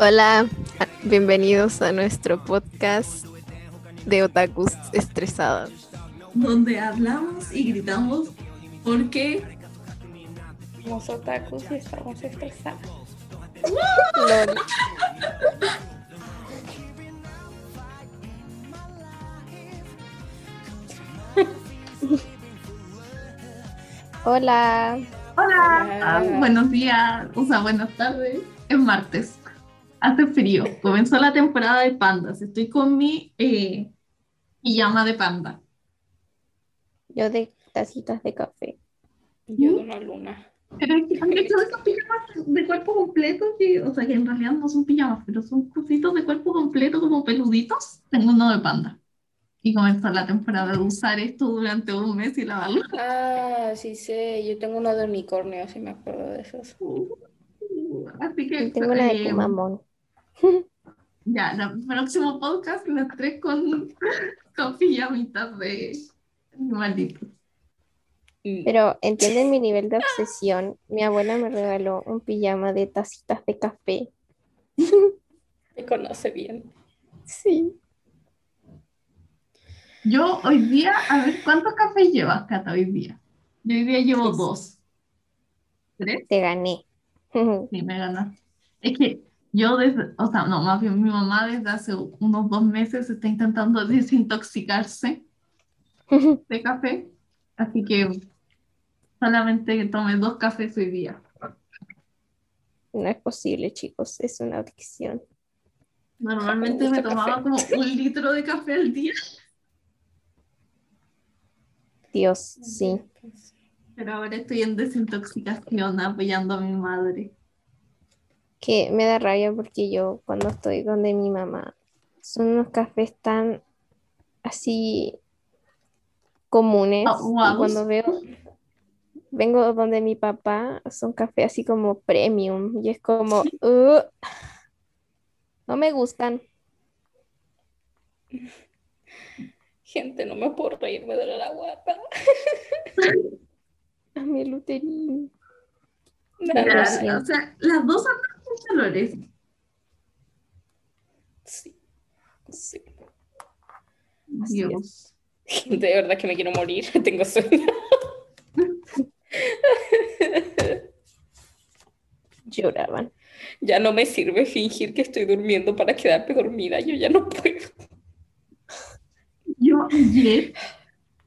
Hola, bienvenidos a nuestro podcast de otakus estresadas. donde hablamos y gritamos porque Somos otakus y estamos estresados. Hola, hola, Ah, Hola. buenos días, o sea, buenas tardes, es martes, hace frío, comenzó la temporada de pandas, estoy con mi eh, pijama de panda. yo de tacitas de café. Yo de una luna. Pero es que han hecho esos pijamas de cuerpo completo, que, o sea, que en realidad no son pijamas, pero son cositos de cuerpo completo como peluditos, tengo uno de panda. Y comenzó la temporada de usar esto durante un mes y lavarlo. Ah, sí sé. Yo tengo uno de unicornio, si me acuerdo de esos. Así que Y tengo una de eh, Kumamon. Ya, el próximo podcast las tres con, con pijamitas de animalitos. Mm, Pero entienden mi nivel de obsesión. Mi abuela me regaló un pijama de tacitas de café. Me conoce bien. Sí. Yo hoy día, a ver, ¿cuántos cafés llevas, Cata, hoy día? Yo hoy día llevo dos. ¿Tres? Te gané. Sí, me ganaste. Es que yo desde, o sea, no, más bien mi mamá desde hace unos dos meses está intentando desintoxicarse de café, así que solamente tomé dos cafés hoy día. No es posible, chicos. Es una adicción. Normalmente me tomaba café. como un litro de café al día. Dios, sí. Pero ahora estoy en desintoxicación apoyando a mi madre. Que me da rabia porque yo cuando estoy donde mi mamá son unos cafés tan así comunes. Ah, Y cuando veo, vengo donde mi papá, son cafés así como premium. Y es como, "Ugh, no me gustan. Gente, no me puedo reír, me duele la guata. A mi luterín. Siento. o sea, las dos colores. Sí. Sí. Dios. De verdad que me quiero morir. Tengo sueño. Lloraban. Ya no me sirve fingir que estoy durmiendo para quedarme dormida. Yo ya no puedo. Yo ayer,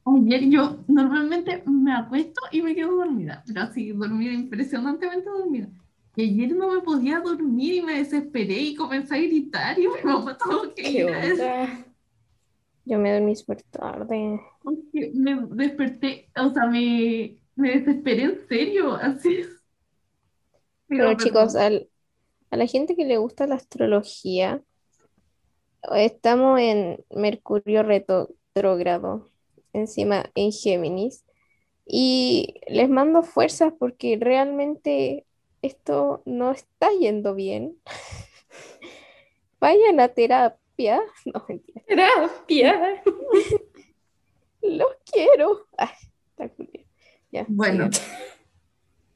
ayer yo normalmente me acuesto y me quedo dormida, pero así dormida, impresionantemente dormida. Y ayer no me podía dormir y me desesperé y comencé a gritar y mi mamá tuvo que ¿Qué ir? Yo me dormí súper tarde. porque me desperté, o sea, me, me desesperé en serio, así es. Pido Pero chicos, al- a la gente que le gusta la astrología, estamos en Mercurio retrógrado, encima en Géminis, y les mando fuerzas porque realmente esto no está yendo bien. Vayan a terapia. No, mentira. Terapia. Los quiero. Ay, está curioso. Ya, Bueno,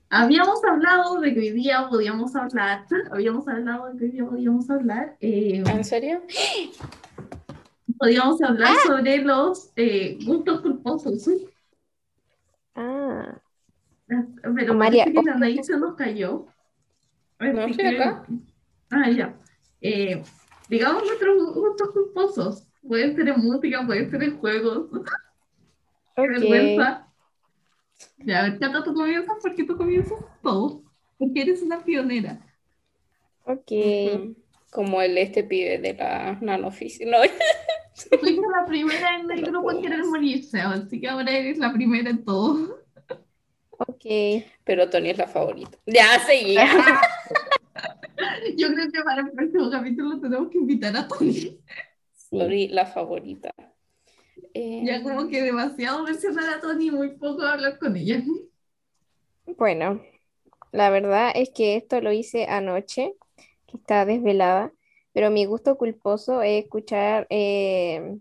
habíamos hablado de que hoy día podíamos hablar, habíamos hablado de que hoy día podíamos hablar, eh, ¿En serio? podíamos hablar sobre los eh, gustos culposos. Ah, Pero María, parece que. Anaí se nos cayó. No, Así estoy que- acá. Ah, ya. Eh, digamos nuestros gustos culposos. Pueden ser en música, pueden ser en juegos. Qué ok. vergüenza. Ya, a ver, Cata, tú comienzas porque tú comienzas todo. Porque eres una pionera. Ok. Ujú. Como el este pibe de la nanofísica. No, Fuiste la primera en el grupo en querer morirse, así que ahora eres la primera en todo. Ok. pero Tony es la favorita. Ya seguí. Yo creo que para el próximo capítulo tenemos que invitar a Tony. Tony la favorita. Eh, Ya como que demasiado mencionar a Tony y muy poco hablar con ella. Bueno, la verdad es que esto lo hice anoche, que estaba desvelada, pero mi gusto culposo es escuchar eh,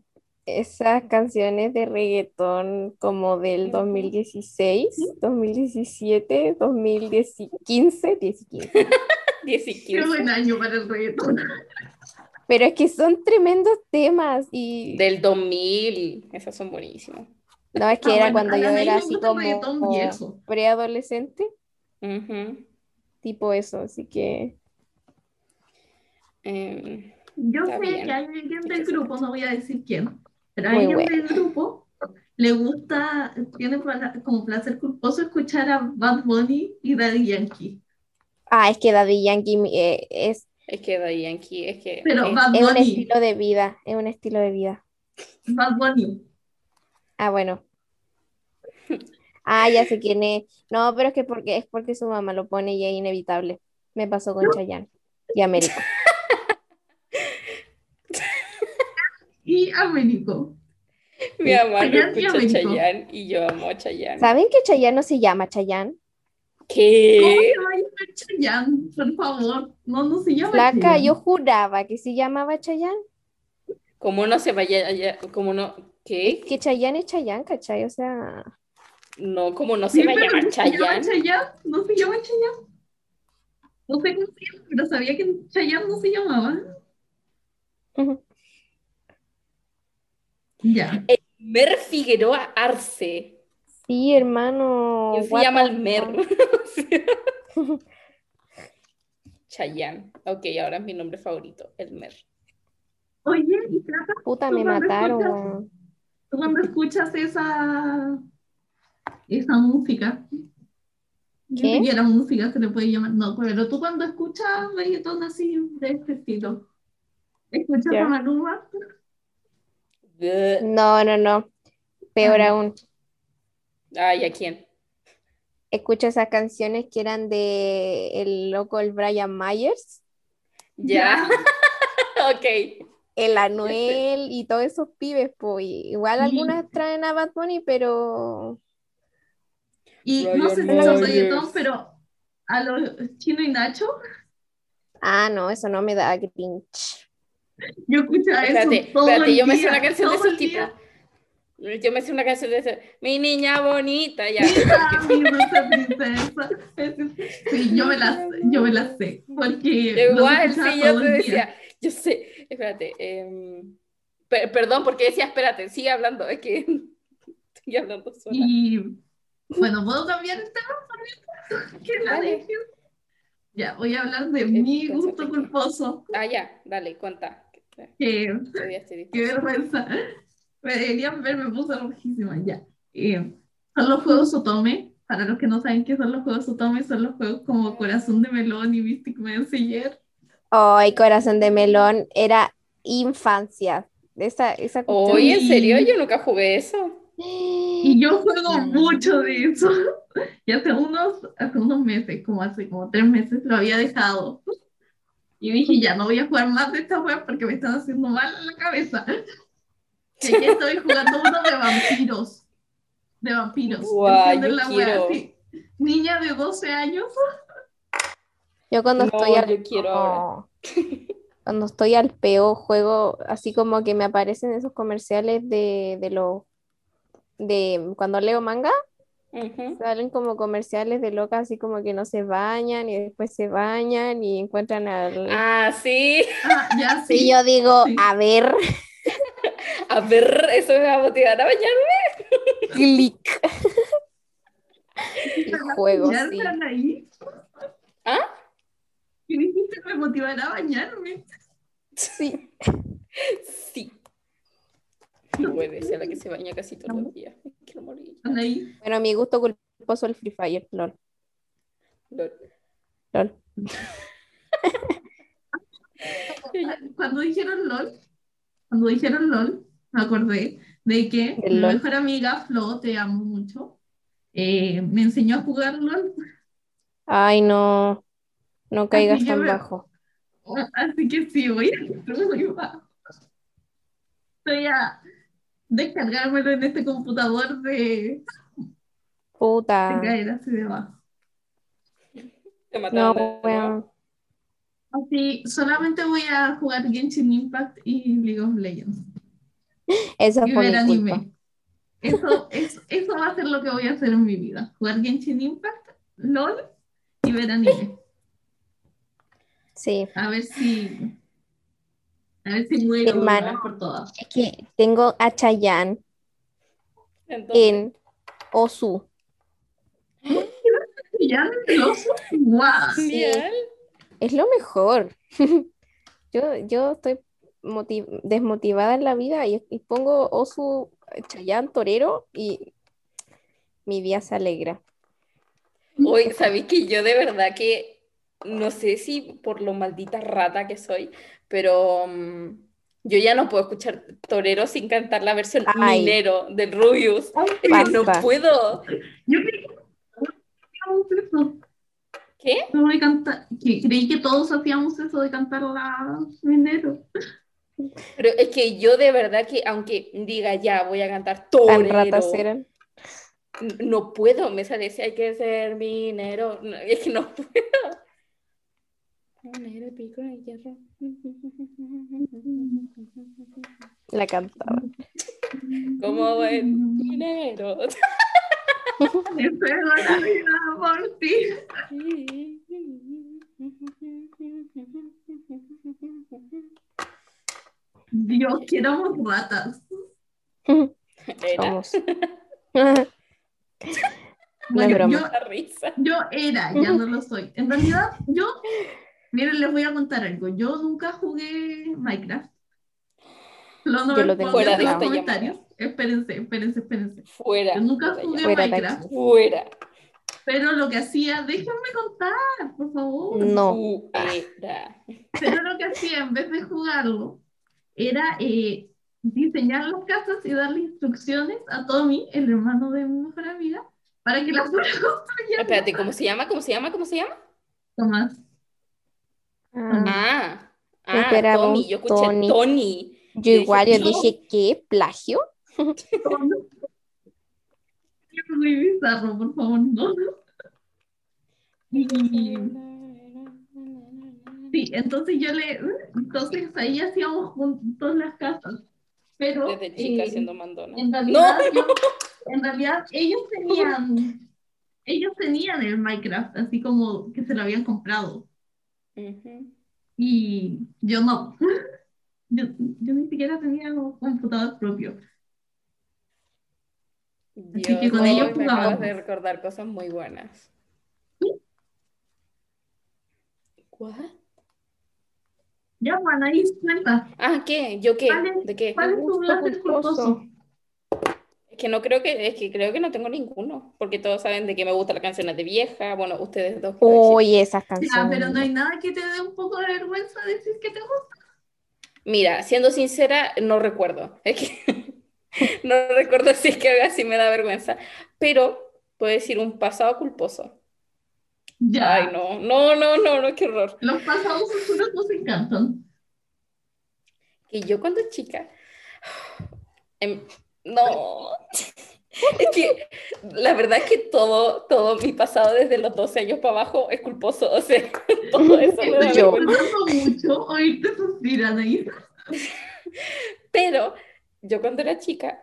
esas canciones de reggaetón como del Ujú. 2016, 2017, 2015, 15, 10 y Qué 15. buen año para el reggaetón. Pero es que son tremendos temas y Del 2000. Esos son buenísimos. no es que Ah, era bueno, cuando yo era así como preadolescente, Ujú. tipo eso, así que Em, Yo sé bien. que hay alguien del grupo, no voy a decir quién, pero bueno. del grupo le gusta, tiene como placer culposo escuchar a Bad Bunny y Daddy Yankee. ah, es que Daddy Yankee eh, es, es que Daddy Yankee, es que. Pero es- Bad es un estilo de vida, es un estilo de vida. Bad Bunny. Ah, bueno. Ah, ya sé quién es. No, pero es que porque es porque su mamá lo pone y es inevitable. Me pasó con Chayanne y América. Y Américo. mi mamá no escucha. Chayanne y yo amo a Chayanne. ¿Saben que Chayanne no se llama Chayanne? ¿Cómo ¿Qué? se va a llamar Chayanne? Por favor. No, no se llama Flaca, Chayanne. yo juraba que se llamaba Chayanne. ¿Cómo no se vaya allá? ¿Cómo no? ¿Qué? Que Chayanne es Chayanne, ¿cachai? O sea, No, ¿cómo no Sí, se va a llamar no se llama Chayanne? No se llama Chayanne. No sé cómo se llama, pero sabía que Chayanne no se llamaba. ujú. Ya. Mer Figueroa Arce. sí, hermano. ¿Quién se llama el Mer? Chayanne. Ok, ahora es mi nombre favorito, el Mer. Oye, y Cata, Puta, ¿Tú me mataron, escuchas? tú cuando escuchas esa, esa música, ¿Qué? siquiera música se le puede llamar, no, pero tú cuando escuchas reggaetón así de este estilo, ¿escuchas Ya. a Maluma? No, no, no. Peor Ah. aún. Ay, ¿a quién? Escucho esas canciones que eran de el loco, el Brian Myers, Ya. ok. el Anuel y todos esos pibes, pues. Igual algunas traen a Bad Bunny, pero Y no sé si son reggaetón, pero a los Chino y Nacho, ah, no, eso no me da cringe. Yo escuchaba eso Espérate, todo espérate, el yo me sé una canción de esos tipos. Yo me sé una canción de ese. Mi niña bonita, ya. Mi dulce princesa. Sí, yo me la, yo me la sé, porque Igual, sí, yo te decía. Yo sé, espérate. em, per- perdón, porque decía, espérate, sigue hablando, es que estoy hablando sola. Y bueno, ¿puedo cambiar el tema? ¿Qué la Dale. Ya, voy a hablar de mi gusto culposo. Ah, ya, dale, cuenta. Estoy qué vergüenza. Me deberían ver, me puse rojísima. Ya. Eh, son los juegos Otome. Para los que no saben qué son los juegos Otome, son los juegos como Corazón de Melón y Mystic Messenger. Ay, corazón de melón, era infancia. Esa, esa. Oye, ¿en serio? Yo nunca jugué eso. Y yo juego mucho de eso. Y hace unos, hace unos meses, como hace como tres meses, lo había dejado. Y dije, ya no voy a jugar más de esta web porque me están haciendo mal en la cabeza. Y aquí estoy jugando uno de vampiros. De vampiros. Niña de 12 años. Yo cuando No, estoy al yo quiero ahora. cuando estoy al peo juego así como que me aparecen esos comerciales de, de los de cuando leo manga, Salen como comerciales de locas así como que no se bañan y después se bañan y encuentran al Ah, sí. Ah, ya y sí. yo digo, sí. a ver, A ver, eso me va a motivar a bañarme. clic. y juego, ¿Ya sí. están ahí? ¿Ah? Y dijiste me motivará a bañarme. Sí. Sí. Puede ser la que se baña casi todos los días. Quiero morir. Están ahí. Bueno, mi gusto culposo el Free Fire, lol. Lol. lol. Cuando dijeron LOL, cuando dijeron LOL, me acordé de que mi LOL. mejor amiga, Flo, te amo mucho, eh, me enseñó a jugar LOL. Ay, no. No caigas tan me- bajo. Así que sí, voy a muy bajo. Voy a descargármelo en este computador de, de Puta. caer así debajo. Te No, mataron de nuevo. weón. Así, solamente voy a jugar Genshin Impact y League of Legends. Eso y fue ver anime. Eso, es, eso va a ser lo que voy a hacer en mi vida. Jugar Genshin Impact, LOL y ver anime. Sí. A ver si. A ver si muero por todas. Es que tengo a Chayanne Entonces, en Osu. Los ¡Guau! genial. Es lo mejor. Yo, yo estoy moti- desmotivada en la vida y, y pongo Osu, Chayanne, Torero y mi día se alegra. Hoy, ¿sabéis que yo de verdad que no sé si por lo maldita rata que soy, pero mm, yo ya no puedo escuchar Torero sin cantar la versión Ay. minero del Rubius. No puedo. Yo creí que hacíamos eso. ¿Qué? No de cantar, creí que todos hacíamos eso de cantar la minero. Pero es que yo de verdad que aunque diga ya voy a cantar Torero, no puedo, me sale si hay que ser minero. No, es que no puedo. Minero, pico de hierro. La cantaba. Como buen minero. Espero la vida por ti. Dios, que éramos ratas. Era Vamos. Bueno, broma. yo, yo era, ya no lo soy. En realidad, yo, miren, les voy a contar algo. Yo nunca jugué Minecraft. Lo no Yo me lo tengo en los comentarios. Espérense, espérense, espérense. Fuera. Yo nunca jugué. Fuera Minecraft. Fuera. pero lo que hacía, déjenme contar, por favor. No. Fuera. Pero lo que hacía en vez de jugarlo era eh, diseñar las casas y darle instrucciones a Tommy, el hermano de mi mejor amiga, para que las fuera construyendo. Espérate, ¿cómo se llama? ¿Cómo se llama? ¿Cómo se llama? Tomás. Ah, Ah, ah, esperaba un Tommy. Yo escuché Tony. Tony. yo igual, yo no. dije, ¿qué? ¿Plagio? Es muy bizarro, por favor, no. Y, sí, entonces yo le, entonces ahí hacíamos juntos las casas, pero Desde chica eh, siendo mandona. en No, realidad, yo- en realidad ellos tenían, ellos tenían el Minecraft, así como que se lo habían comprado, Y yo no. Yo, yo ni siquiera tenía un computador propio. Así que con Dios, ellos me acabas de recordar cosas muy buenas. ¿What? Ya, Juan, ahí cuenta. Ah, ¿qué? ¿Yo qué? ¿Cuál es- ¿De qué? ¿Cuál es tu placer culposo? culposo. Que no creo que, es que creo que no tengo ninguno, porque todos saben de que me gustan las canciones de vieja, bueno, ustedes dos. Oye, esas Ya, canciones. pero no hay nada que te dé un poco de vergüenza decir que te gusta. Mira, siendo sincera, no recuerdo. Es que no recuerdo si es que algo así me da vergüenza, pero puedo decir un pasado culposo. Ya. Ay, no, no, no, no, no, qué horror. Los pasados oscuros nos encantan. Que yo cuando chica, em, no, es que la verdad es que todo, todo mi pasado desde los 12 años para abajo es culposo, o sea, todo eso me da Yo. mucho oírte suspirar ahí. Pero yo cuando era chica,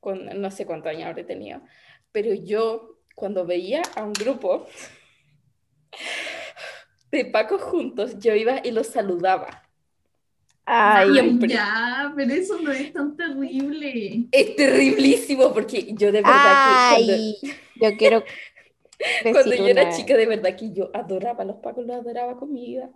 con, no sé cuántos años habré tenido, pero yo cuando veía a un grupo de Pacos juntos, yo iba y los saludaba. Ay, Siempre. Ya, pero eso no es tan terrible. Es terriblísimo porque yo de verdad que cuando, ay, yo quiero cuando yo era una- chica, de verdad que yo adoraba a los Pacos, los adoraba con mi vida.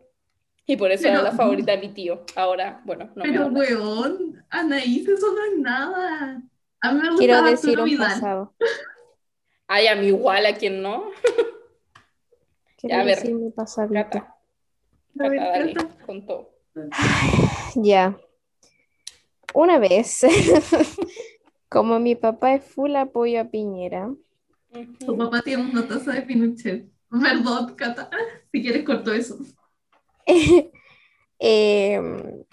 Y por eso era Pero- la favorita de mi tío. Ahora, bueno, no me Pero, habla. weón, Anaís, eso no es nada. A mí me gusta Quiero decir un Vidal. pasado. Ay, a mí igual, a quien no. Quiero Ya, a ver, decir mi pasadito. Cata, A ver, Cata, dale, con todo. Ya. Una vez, como mi papá es full apoyo a Piñera, Tu papá tiene una taza de Pinochet. Perdón, Cata. Si quieres, corto eso. em,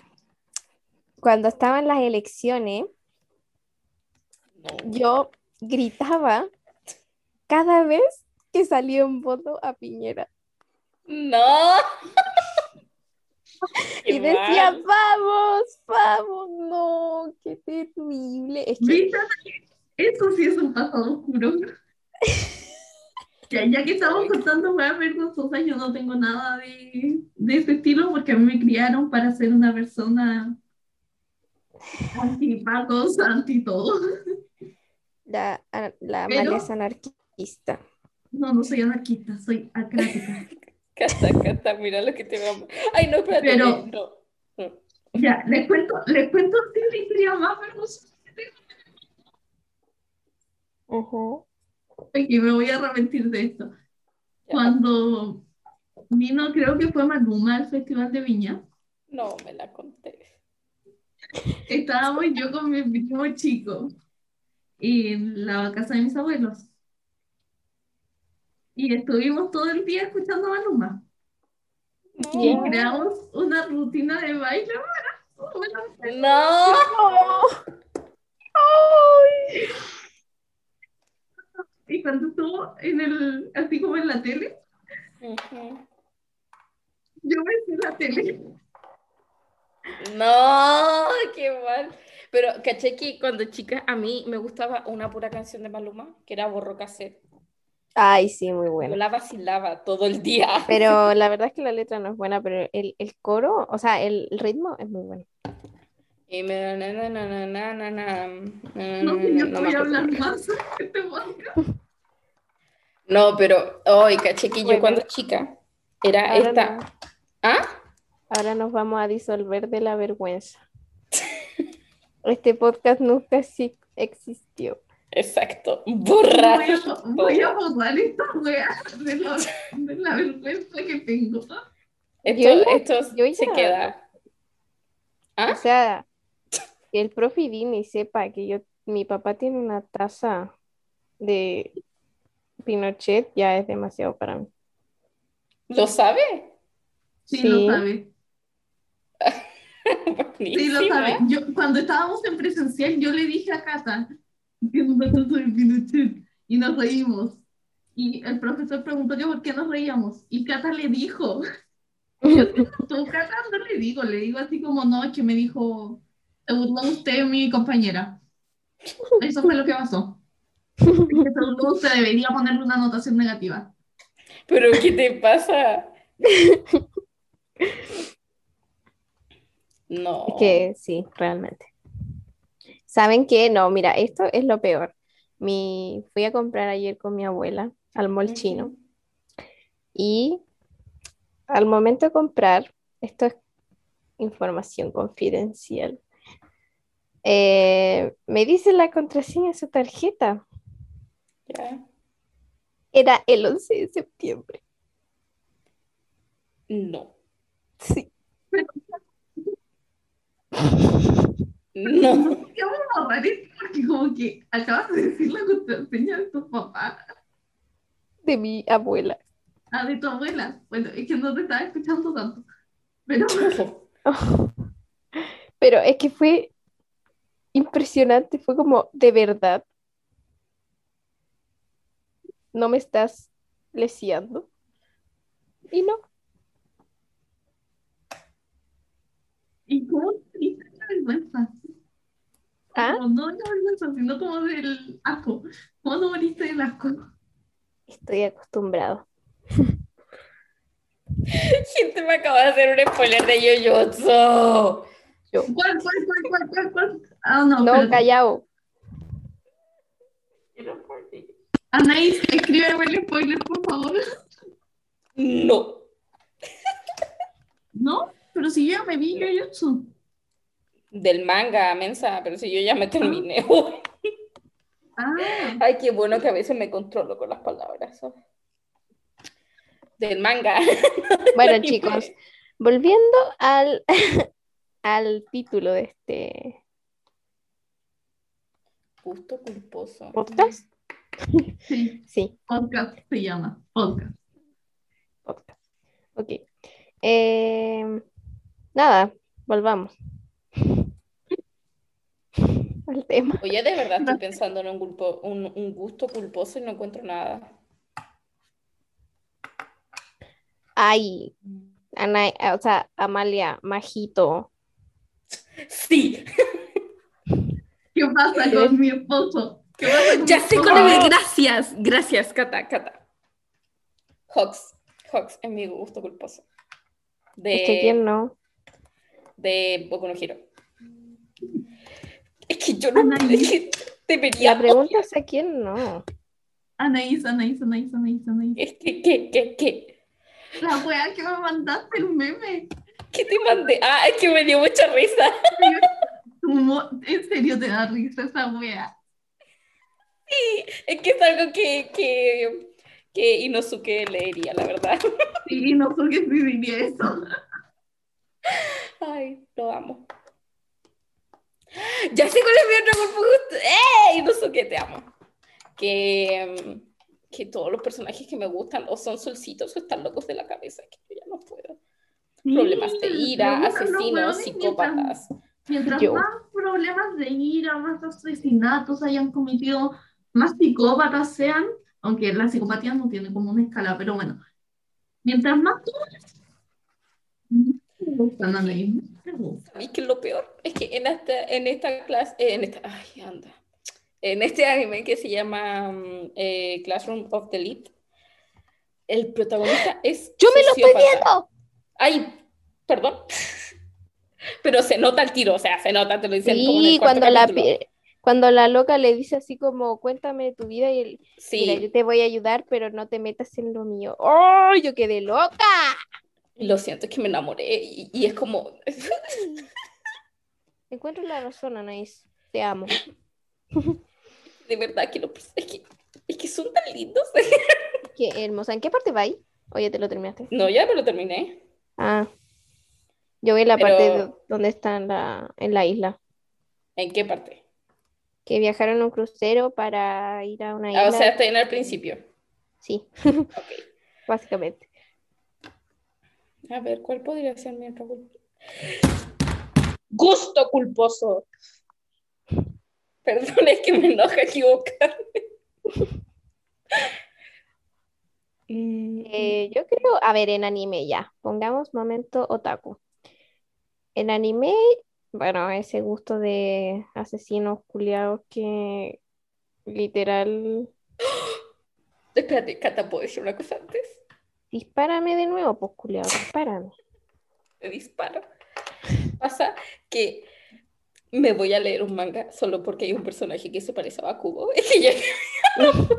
cuando estaban las elecciones, yo gritaba cada vez que salía un voto a Piñera. No. Y decía, vamos, vamos, no, qué terrible. Es. Eso sí es un pasado oscuro. Ya, ya que estamos contando weas vergonzosas, yo no tengo nada de, de ese estilo porque a mí me criaron para ser una persona anti-pacos, anti-todo. La, a- la Pero- Amalia es anarquista. No, no soy anarquista, soy acrática. Cata, Cata, mira lo que te vamos. Ay, no, espérate. Pero- no. no. Ya, les cuento, les cuento la historia más vergonzosa que tengo. Ujú. Y me voy a arrepentir de esto. Ya. Cuando vino, creo que fue Maluma al Festival de Viña, No me la conté. estábamos yo con mi primo chico en la casa de mis abuelos. Y estuvimos todo el día escuchando a Maluma. Y Ya. creamos una rutina de baile No. Y cuando estuvo en el, así como en la tele, yo me hice la tele. No, qué mal. Pero caché que cuando chica a mí me gustaba una pura canción de Maluma, que era Borro Cassette. Ay, sí, muy bueno. Yo la vacilaba todo el día. Pero la verdad es que la letra no es buena, pero el, el coro, o sea, el, ritmo es muy bueno. Y me... No, yo no voy a hablar más este No, pero, hoy oh, caché que yo bueno. cuando chica era esta. ¿Ah? Ahora nos vamos a disolver de la vergüenza. este podcast nunca sí existió. Exacto. Borrar. Voy a, borrar esta wea de, la- de la vergüenza que tengo. Esto, Yo esto yo se queda. ¿Ah? O sea, que el profe Dini sepa que yo, mi papá tiene una taza de Pinochet, ya es demasiado para mí. ¿Lo sabe? Sí, Sí. lo sabe. Sí, lo sabe. Yo, cuando estábamos en presencial, yo le dije a Cata que es una taza de Pinochet y nos reímos. Y el profesor preguntó que por qué nos reíamos. Y Cata le dijo, tú Cata no le digo, le digo así como no, es que me dijo, se burló usted mi compañera. Eso fue lo que pasó. Se burló usted, debería ponerle una anotación negativa. ¿Pero qué te pasa? No. Es que sí, realmente. ¿Saben qué? No, mira, esto es lo peor. Mi, fui a comprar ayer con mi abuela al mall chino y al momento de comprar, esto es información confidencial, eh, me dice la contraseña de su tarjeta. Ya. Era el 11 de septiembre. No. Sí. No. ¿Qué vamos a borrar esto? Porque como que acabas de decir la contraseña de tu papá. De mi abuela. Ah, de tu abuela. Bueno, es que no te estaba escuchando tanto. Pero Pero es que fue impresionante, fue como, de verdad, no me estás leseando. Y no, ¿y cómo te vergüenza? ¿Ah? Como no la vergüenza, sino como del asco. ¿Cómo no moriste del asco? estoy acostumbrado. Gente me acaba de hacer un spoiler de Yoyotsu. Yo, ¿Cuál, cuál, cuál, cuál, cuál, cuál? Ah, no, no, espérate. callao. Anaís, escríbeme el spoiler, por favor. No. ¿No? Pero si yo ya me vi Jujutsu. Del manga, mensa, pero si yo ya me terminé. Ah, Ay, qué bueno que a veces me controlo con las palabras. Del manga. Bueno, chicos, volviendo al, al título de este Gusto culposo. podcast. sí, Sí, podcast se llama. Podcast. podcast. Ok. Eh, nada, volvamos al tema. Oye, de verdad estoy pensando en un, culpo- un, un gusto culposo y no encuentro nada. Ay, Ana, o sea, Amalia, Majito. Sí, ¿Qué pasa con mi esposo? ¿Qué pasa con ya mi sé con el gracias. Gracias, Cata, Cata. Hawks. Hawks es mi gusto culposo. De, Es que quién no. de Boku no Hero. Es que yo no. Anaí. Es que debería. La pregunta es a quién no. Anaís, Anaís, Anaís, Anaís, Anaís. Es que, que, que, que. La wea que me mandaste el meme. ¿Qué te mandé? Ah, es que me dio mucha risa. En serio te da risa esa wea. Es que es algo que, que, que Inosuke leería, la verdad. Sí, no sé qué si diría eso. Ay, lo amo. Ya sé cuál es mi otro cuerpo gusto. ¡Eh! Inosuke, te amo. Que, mm, que todos los personajes que me gustan o son solcitos o están locos de la cabeza, que yo ya no puedo. Problemas de ira, asesinos, psicópatas. Mientras, mientras Yo. más problemas de ira, más asesinatos hayan cometido, más psicópatas sean, aunque la psicopatía no tiene como una escala, pero bueno. Mientras más tú Anaís, me gustan. ¿Sabéis qué es lo peor? Es que en esta, en esta clase, eh, en esta, ay, anda. En este anime que se llama mm, eh, Classroom of the Elite, el protagonista es ¡Yo me lo estoy viendo! Ay, perdón. Pero se nota el tiro, o sea, se nota, te lo dicen como en Sí, el cuando la, capítulo. cuando la loca le dice así como, cuéntame tu vida y él, mira, yo Sí, te voy a ayudar, pero no te metas en lo mío. ¡Oh, yo quedé loca! Lo siento, es que me enamoré y, y es como, Encuentro la razón, Anaís. Te amo. de verdad que, lo, es que, es que son tan lindos. Qué hermosa. ¿En qué parte va ahí? O ya te lo terminaste. No, ya me lo terminé. Ah. Yo voy en la Pero- parte de- donde está en la, en la isla. ¿En qué parte? Que viajaron en un crucero para ir a una Ah, isla. o sea, estoy en el principio. Sí, Ok. básicamente. A ver, ¿cuál podría ser mi otro? Gusto culposo. Perdón, es que me enoja equivocarme. Eh, yo creo, a ver, en anime ya. Pongamos momento otaku. En anime, bueno, ese gusto de asesinos culiados que literal. Espérate, Cata, ¿puedo decir una cosa antes? Dispárame de nuevo, pues dispárame. Te disparo. Pasa que me voy a leer un manga solo porque hay un personaje que se parece a Bakugo. Es que ya...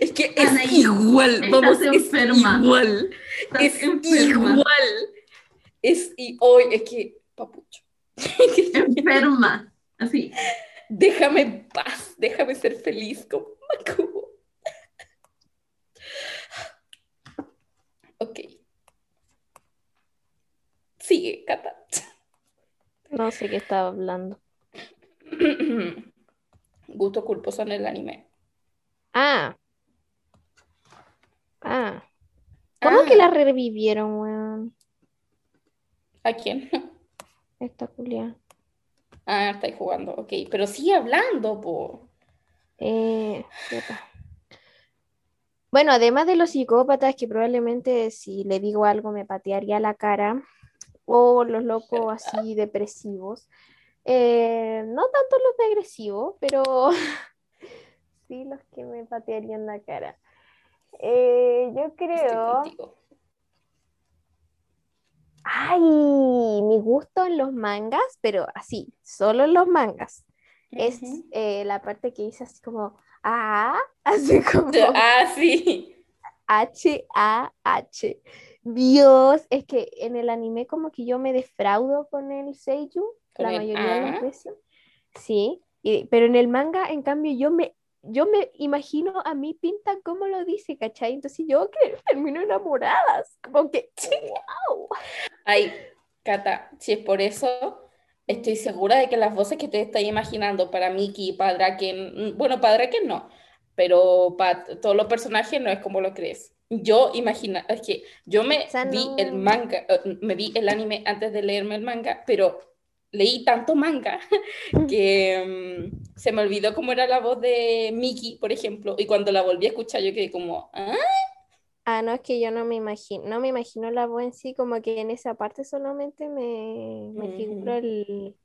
Es que es igual, vamos, es enferma. igual. Estás Es enferma. igual. Es y hoy es que papucho. Enferma. Así. Déjame en paz, déjame ser feliz con Makubo. Ok. Sigue, Cata. No sé qué estaba hablando. Gusto culposo en el anime. Ah. Ah. ¿Cómo Ah, que la revivieron, weón? ¿A quién? Esta culia. Ah, estáis jugando, ok. Pero sigue hablando, po. Eh, puta. Bueno, además de los psicópatas que probablemente si le digo algo me patearía la cara, o los locos así depresivos, eh, no tanto los de agresivos, pero sí los que me patearían la cara. Eh, yo creo, ay, mi gusto en los mangas, pero así, solo en los mangas, es eh, la parte que dice así como, ah, así como... Ah, sí. H-A-H. Dios, es que en el anime como que yo me defraudo con el seiyuu, Con la el mayoría de A. las veces. Sí, y- pero en el manga, en cambio, yo me, yo me imagino a mí pinta como lo dice, ¿cachai? Entonces yo que termino enamoradas, como que, wow. Ay, Cata, si es por eso, estoy segura de que las voces que te estás imaginando para Mickey, para Draken, mm, bueno, para Draken no, pero para todos los personajes no es como lo crees. Yo imagina, es que yo me O sea, vi no. el manga, eh, me vi el anime antes de leerme el manga, pero leí tanto manga que mm, se me olvidó cómo era la voz de Mickey, por ejemplo, y cuando la volví a escuchar yo quedé como, ¿ah? Ah, no, es que yo no me imagino, no me imagino la voz en sí, como que en esa parte solamente me, me figuro Ujú. el,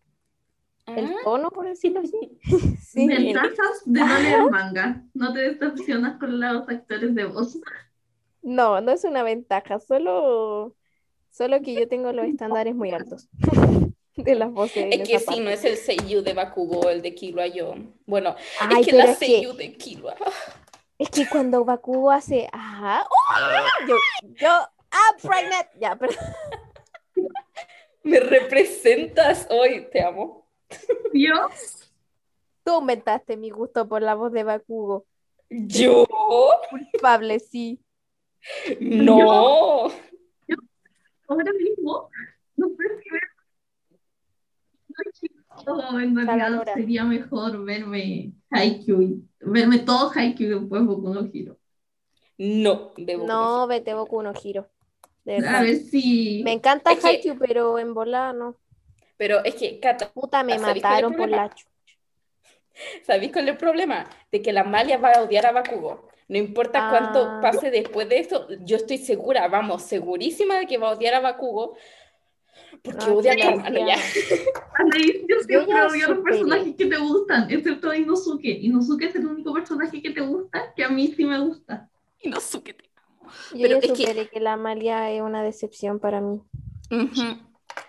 el ¿Ah? tono, por decirlo así. Sí. Ventajas de no leer manga. No te decepcionas con los actores de voz. No, no es una ventaja, solo, solo que yo tengo los estándares muy altos de las voces. Es que esa sí, no es el Seiyu de Bakugo, el de Killua yo. Bueno, Ay, es que la es que- Seiyu de Killua. Es que cuando Bakugo hace, ajá, ¡oh! yo, yo, ah, pregnant, ya, pero Me representas hoy, te amo. Yo, tú aumentaste mi gusto por la voz de Bakugo. ¿Yo? Culpable, sí. No. ahora mismo, no sé si ver. Oh, en realidad sería mejor verme Haikyuu, verme todo Haikyuu y después Boku no Hero. No, debo No, vete Boku no giro. De A ver si. Me encanta Es que- Haikyuu, pero en volada no. Pero es que, Cata, Puta, me ¿Sabéis cuál es el mataron por la ¿sabéis cuál es el problema? De que la Malia va a odiar a Bakugo. No importa cuánto Ah. pase después de esto, yo estoy segura, vamos, segurísima de que va a odiar a Bakugo. Porque No, odia a ya. gracia. Anaís, yo siempre ya odio a los personajes que te gustan, excepto a Inosuke. Inosuke es el único personaje que te gusta, que a mí sí me gusta. No qué te amo. Yo Pero ya es que- la Amalia es una decepción para mí. Ujú.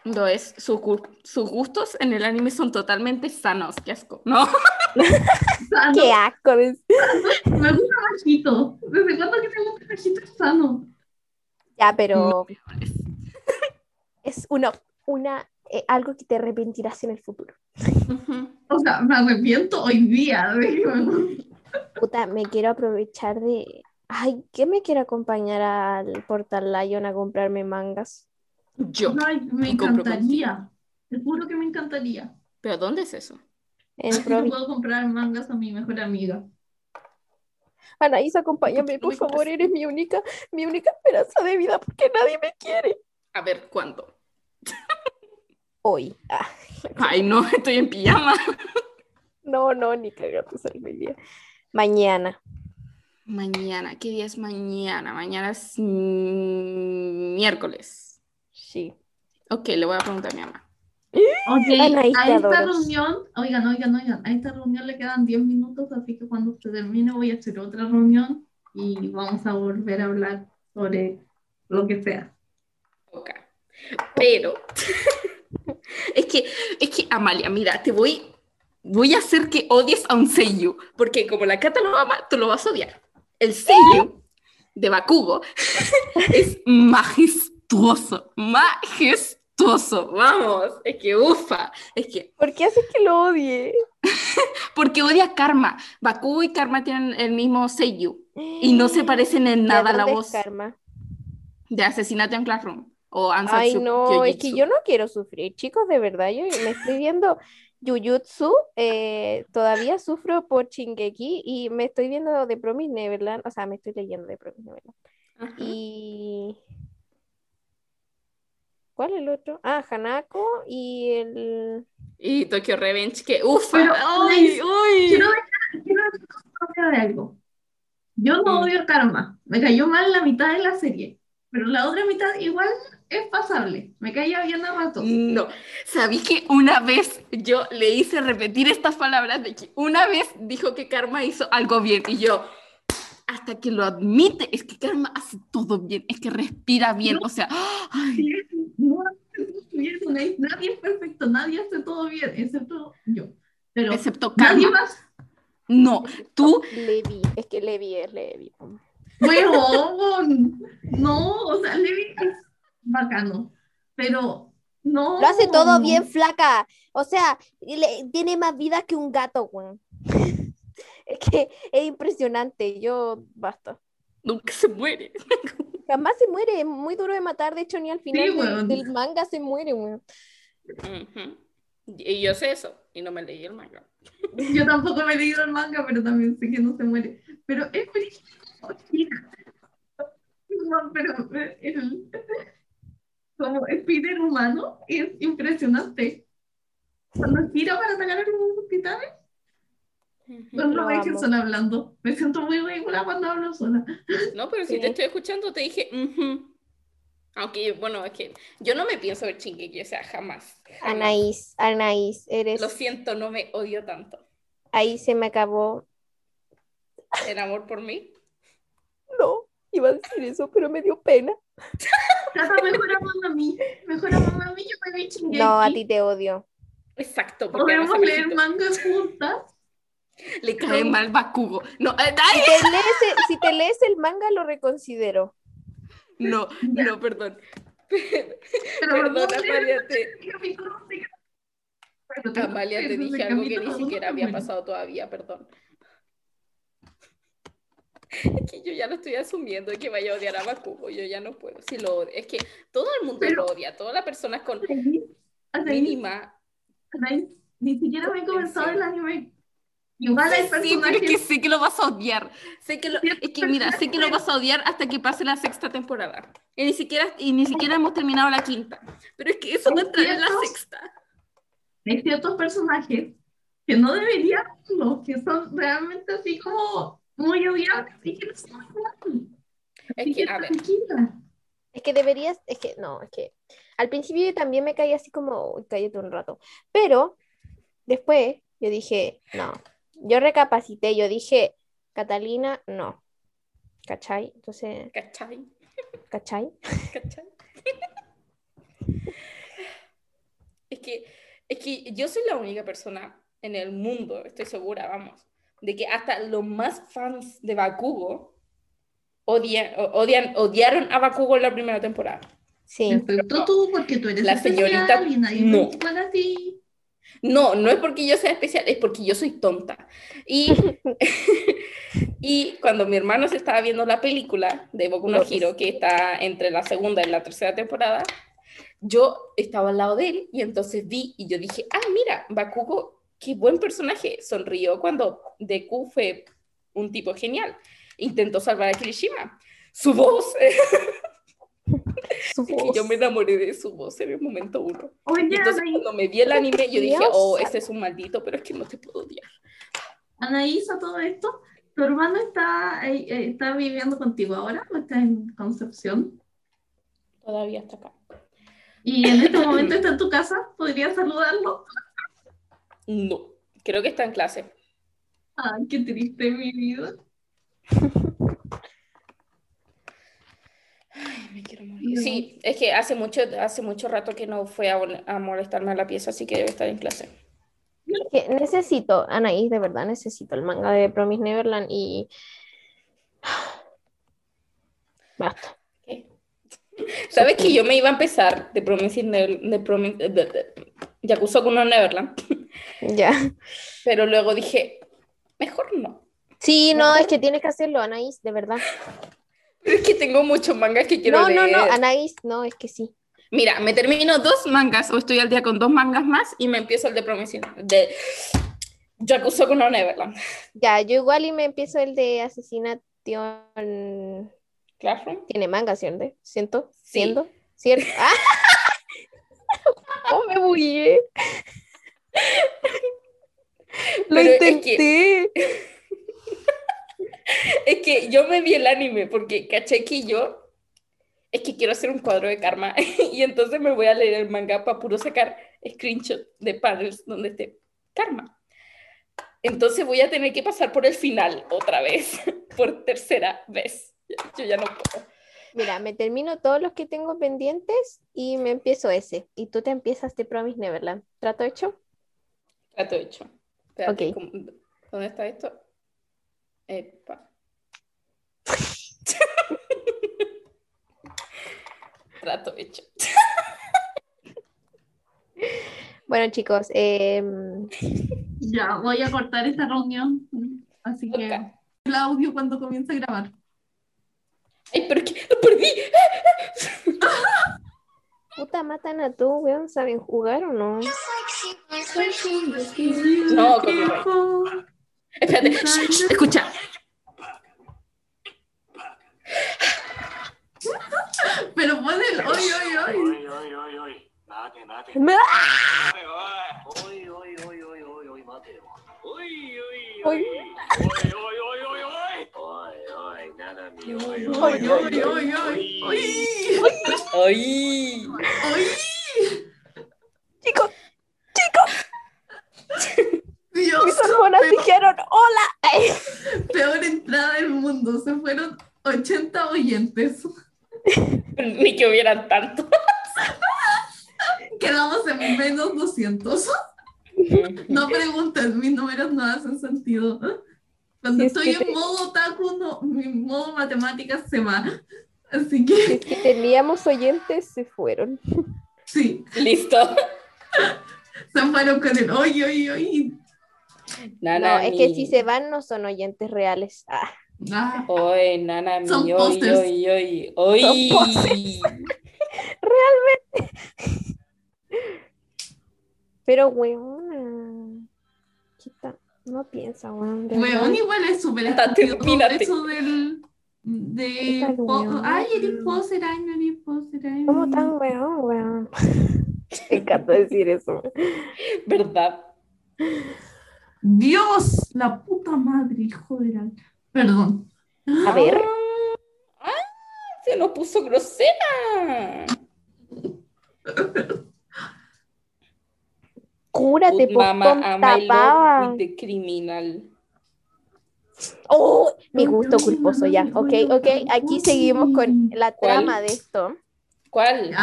Lo es. Sus, gu- sus gustos en el anime son totalmente sanos. Qué asco. No. Sano, ¡Qué asco! me gusta Majito. ¿Desde cuándo que te gusta Majito es sano? Ya, pero. Es una, una, eh, algo que te arrepentirás en el futuro. O sea, me arrepiento hoy día. de Puta, me quiero aprovechar de... Ay, ¿qué me quiere acompañar al Portal Lion a comprarme mangas? Yo. Ay, me encantaría. Te juro que me encantaría. ¿Pero dónde es eso? En Provi. puedo comprar mangas a mi mejor amiga. Anaís, acompáñame, por favor, eres mi única, mi única esperanza de vida porque nadie me quiere. A ver, ¿cuándo? Hoy. Ah, Ay, no, estoy en pijama. no, no, ni salgo hoy día. Mañana. Mañana. ¿Qué día es mañana? Mañana es miércoles. Sí. Ok, le voy a preguntar a mi mamá. Ok, Anaís, a esta adoro. reunión, oigan, oigan, oigan, a esta reunión le quedan 10 minutos, así que cuando se termine voy a hacer otra reunión y vamos a volver a hablar sobre lo que sea. Pero es que, es que, Amalia, mira, te voy, voy a hacer que odies a un Seiyu, porque como la Cata lo ama, tú lo vas a odiar. El Seiyu de Bakugo es majestuoso, majestuoso. Vamos, es que ufa, es que ¿Por qué haces que lo odie? porque odia a Karma. Bakugo y Karma tienen el mismo Seiyu y no se parecen en ¿De nada la dónde es voz Karma? de Asesinato en Classroom o Ay, no, es que yo no quiero sufrir, chicos, de verdad. Yo me estoy viendo Jujutsu, eh, todavía sufro por Shingeki y me estoy viendo de Promise Neverland, o sea, me estoy leyendo de Promise Neverland. Ajá. Y. ¿Cuál es el otro? Ah, Hanako y el. Y Tokyo Revenge, que ufa. Pero, ¡Ay, Anaís, uy! Quiero dejar, quiero de algo. Yo no Mm. odio Karma, me cayó mal la mitad de la serie, pero la otra mitad igual es pasable, me caía bien a rato. No, sabí que una vez yo le hice repetir estas palabras de que una vez dijo que Karma hizo algo bien y yo, hasta que lo admite, es que Karma hace todo bien, es que respira bien, o sea, ay, no Anaís, nadie es perfecto, nadie hace todo bien, excepto yo. Pero excepto nadie Karma. más No, tú, Levi, es que Levi es Levi. Huevón. No, o sea, Levi es bacano, pero no. Lo hace todo bien, flaca. O sea, le- tiene más vida que un gato, weón. Es que es impresionante. Yo, basta. nunca se muere. Jamás se muere, es muy duro de matar. De hecho, ni al final del, weón. del manga se muere, weón. Ujú. Y yo sé eso, y no me leí el manga. Yo tampoco me he leído el manga, pero también sé que no se muere. Pero es brígido. No, pero eh, el, como Spider humano es impresionante. Cuando gira para atacar a los titanes, no Lo sola hablando. Me siento muy ridícula cuando hablo sola. No, pero si Sí. te estoy escuchando, te dije, ujú. Aunque, bueno, es que yo no me pienso ver Shingeki, o sea, jamás. jamás. Anaís, Anaís, eres. Lo siento, no me odio tanto. Ahí se me acabó. El amor por mí. No. Iba a decir eso, pero me dio pena. Mejor amame a mí. Mejor amame a mí, yo me vi Shingeki. No, a ti te odio. Exacto, porque Podemos leer mangas juntas. le cae mal Bakugo. No, eh, Si ay, te lees el, si te lees el manga, lo reconsidero. no, no, perdón. Pero Perdón, vamos a leer Amalia, te, Amalia, te dije algo que ni siquiera había pasado todavía, perdón. Es que yo ya lo estoy asumiendo que vaya a odiar a Bakugo, yo ya no puedo. Si lo odio, es que todo el mundo Pero- lo odia, todas las personas con mínima. Ni siquiera me he comenzado el anime. Igual hay Sí, pero es personajes que sé que lo vas a odiar. Sé que lo, es que mira, sé que lo vas a odiar hasta que pase la sexta temporada. Y ni siquiera, y ni siquiera hemos terminado la quinta. Pero es que eso no entra en la sexta. hay ciertos personajes que no deberían verlo, que son realmente así como muy odiables y que no son igual. Es que, que a ver. Es que deberías, es que no, es que al principio yo también me caí así como, "Uy, cállate un rato. Pero después yo dije, no. Yo recapacité, yo dije, Catalina, no. ¿Cachai? Entonces, ¿cachai? ¿cachai? ¿Cachai? Es que, es que yo soy la única persona en el mundo, estoy segura, vamos, de que hasta los más fans de Bakugo odian, odian, odiaron a Bakugo en la primera temporada. Sí. Excepto tú, porque tú eres La especial señorita, y nadie no. es igual a ti. No, no es porque yo sea especial, es porque yo soy tonta. Y, y cuando mi hermano se estaba viendo la película de Boku no. Hero, que está entre la segunda y la tercera temporada, yo estaba al lado de él y entonces vi y yo dije, ah, mira, Bakugo, qué buen personaje. Sonrió cuando Deku fue un tipo genial. Intentó salvar a Kirishima. Su voz, Su es que voz. yo me enamoré de su voz en el momento uno. Y Oye, entonces cuando me vi el anime, yo dije, oh, este es un maldito, pero es que no te puedo odiar. Anaís, a todo esto, ¿tu hermano está, eh, está viviendo contigo ahora o está en Concepción? Todavía está acá. Y en este momento está en tu casa, ¿podrías saludarlo? No, creo que está en clase. Ay, qué triste mi vida. Ay, me quiero morir. Sí, es que hace mucho, hace mucho rato que no fue a, mol- a molestarme a la pieza, así que debe estar en clase. Que necesito, Anaís, de verdad necesito el manga de Promise Neverland y. Basta. ¿Sabes que yo me iba a empezar de Promising Never- de Promi- de- de- de- Yakuza con Neverland? Ya. Pero luego dije, mejor no. Sí, no, es que tienes que hacerlo, Anaís, de verdad. Pero es que tengo muchos mangas que quiero No, no, leer. no, Anaís, no, es que sí. Mira, me termino dos mangas, o estoy al día con dos mangas más, y me empiezo el de Promising, de Yakuza con Neverland. Ya, yo igual y me empiezo el de asesinación. Classroom. Tiene manga, ¿cierto? ¿Siento? Sí. ¿Siendo? ¿Cierto? ¡Ah! ¿Cómo me bugué? Lo Pero es que- intenté. Es que yo me vi el anime porque caché que yo es que quiero hacer un cuadro de karma y entonces me voy a leer el manga para puro sacar screenshot de panels donde esté karma. Entonces voy a tener que pasar por el final otra vez, por tercera vez. Yo ya no puedo. Mira, me termino todos los que tengo pendientes y me empiezo ese. Y tú te empiezas The Promise Neverland. ¿Trato hecho? Trato hecho. Espérate, Ok. ¿cómo- ¿dónde está esto? Epa. Trato hecho. Bueno, chicos, em, Ya, voy a cortar esta reunión. Así que Ok. el audio cuando comience a grabar. Ay, ¿pero qué? ¡Lo perdí! Puta, matan a todo, weón. ¿Saben jugar o no? No, copyright. Espérate, shh, escucha. Pero pon el oy, oy, oy. Oy, oy, oy, Mate, mate. Oy, oy, oy, oy, oy, mate. Oy, oy, oy. Oy, oy, oy, oy, oy. Ana, mi oy, oy, oy, oy, oy, oy, oy, Chicos, chicos. Dios, Mis hormonas peor, dijeron hola. Peor entrada del mundo. Se fueron 80 oyentes. Ni que hubieran tantos. Quedamos en menos 200. No pregunten, mis números no hacen sentido. Cuando Si es estoy en te- modo otaku, no, mi modo matemáticas se va. Así Si que es que teníamos oyentes, se fueron. sí, Listo. se fueron con el oye, oye, oye. Nana, No, es que si se van no son oyentes reales. Ah, Ah, Oye, nana, mi, Son oy, posters. oy, oy, oy. Son posters. pero weona. ¿Qué tal? No piensa, weón. weón, igual es súper eso del. De. Ay, eres poser, ay, no eres poser, ay. ¿Cómo tan weón, weón? Me encanta decir eso. ¿Verdad? Dios, la puta madre, hijo de la. Perdón. A ver, Ah, se nos puso grosera. Cúrate, Put por mama the criminal. Oh, mi gusto culposo ya. Ok, ok. Aquí seguimos con la ¿Cuál? trama de esto. ¿Cuál?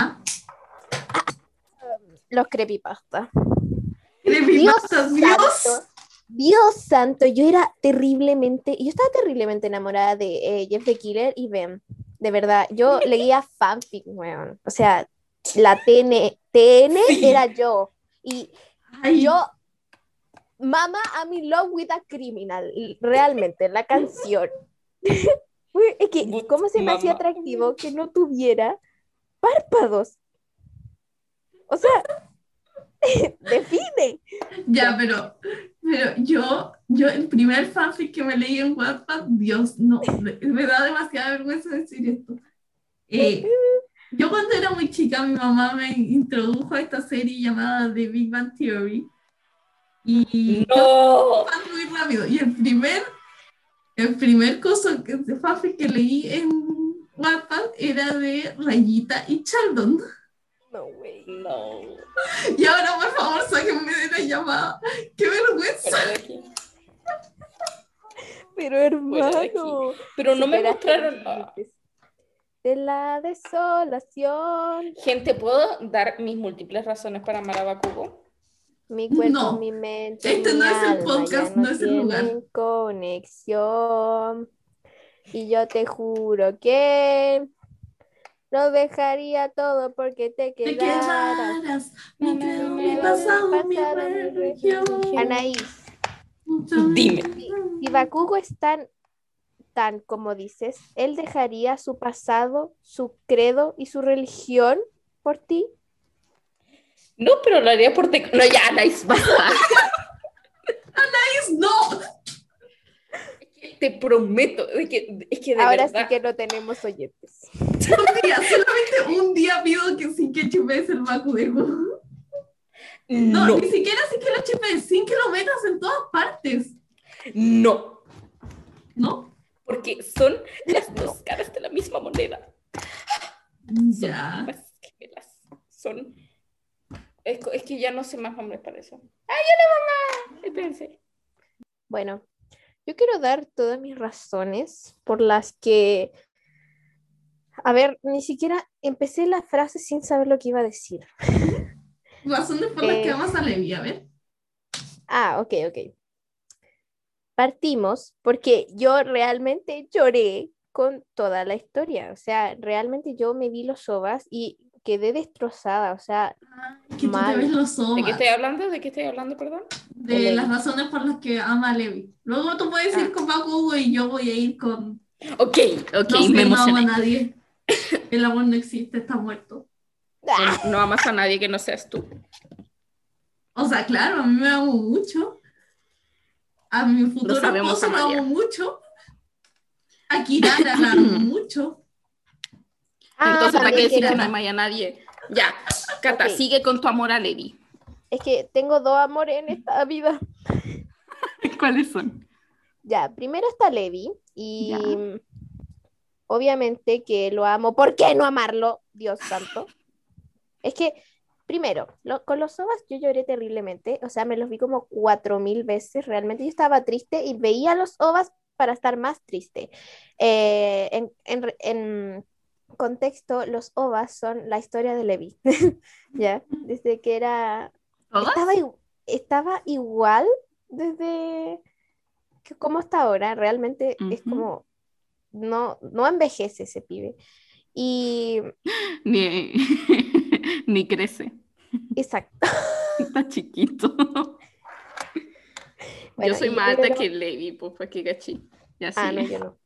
Los creepypasta. Creepypastas, Dios. santo. Dios santo, yo era terriblemente, yo estaba terriblemente enamorada de eh, Jeff the Killer y Ben. De verdad, yo leía fanfic, weón. O sea, la TN, TN Sí. era yo. Y Ay, yo, Mama, I'm in love with a criminal. Realmente, la canción. Es que, ¿cómo se me hacía atractivo que no tuviera párpados? O sea, define. Ya, pero, pero yo, yo el primer fanfic que me leí en Wattpad, Dios, no, me, me da demasiada vergüenza decir esto. Eh, yo cuando era muy chica, mi mamá me introdujo a esta serie llamada The Big Bang Theory. Y No. fan muy rápido. Y el primer, el primer coso que, de fanfic que leí en Wattpad era de Rayita y Sheldon. No, güey. No. Y ahora, por favor, sáquenme de la llamada. ¡Qué vergüenza! Pero hermano. Pero no me mostraron. De la desolación. Gente, ¿puedo dar mis múltiples razones para amar a Bakugo? Mi cuerpo, No. mi mente. Este mi no es el podcast, ya no es el lugar. conexión. Y yo te juro que lo dejaría todo porque te Te quedaras. quedarás, mi mi na, pasado, mi pasado, mi religión. Anaís, Dime. si Bakugo es tan, tan como dices, él dejaría su pasado, su credo y su religión por ti. No, pero lo haría por te... No, ya, nice, basta. No, Te prometo, de que, es que de Ahora verdad... sí que no tenemos oyentes. un día, solamente un día pido que sin que chupes el Bakudego. No, No, ni siquiera sin que lo chupes, sin que lo metas en todas partes. no, ¿No? Porque son las dos caras de la misma moneda. Ya. Son... Es, es que ya no sé más nombres para eso. ¡Ay, ya mamá! Espérense. Bueno, yo quiero dar todas mis razones por las que, a ver, ni siquiera empecé la frase sin saber lo que iba a decir. Razones por las Eh. que amas a Levi, a ver. Ah, ok, ok. Partimos porque yo realmente lloré con toda la historia. O sea, realmente yo me vi los ovas y quedé destrozada. O sea, Que tú te ves los ¿De qué estoy hablando? ¿De qué estoy hablando, perdón? De Levi. las razones por las que ama a Levi. Luego tú puedes ir Ah. con Bakugo y yo voy a ir con. Ok, ok, no me no amo a nadie. El amor no existe, está muerto. ¡ah! No amas a nadie que no seas tú. O sea, claro, a mí me amo mucho. A mi futuro esposo lo amo mucho. A Kirara la amo mucho. Ah, Entonces, ¿para qué decir que no amas a nadie? Ya, Cata, sigue con tu amor a Levi. Es que tengo dos amores en esta vida. ¿Cuáles son? Ya, primero está Levi y Ya. obviamente que lo amo. ¿Por qué no amarlo? Dios santo. Es que, primero, lo- con los ovas yo lloré terriblemente. O sea, me los vi como cuatro mil veces. Realmente yo estaba triste y veía los ovas para estar más triste. Eh, en, en en contexto, los ovas son la historia de Levi, ¿ya? Desde que era... Estaba, estaba igual desde que como está ahora, realmente es Ujú. como... No, no envejece ese pibe. Y Ni, ni crece. exacto. Está chiquito. Bueno, yo soy más alta que Levi, pues, que cachi. Ya Ah, no, yo no.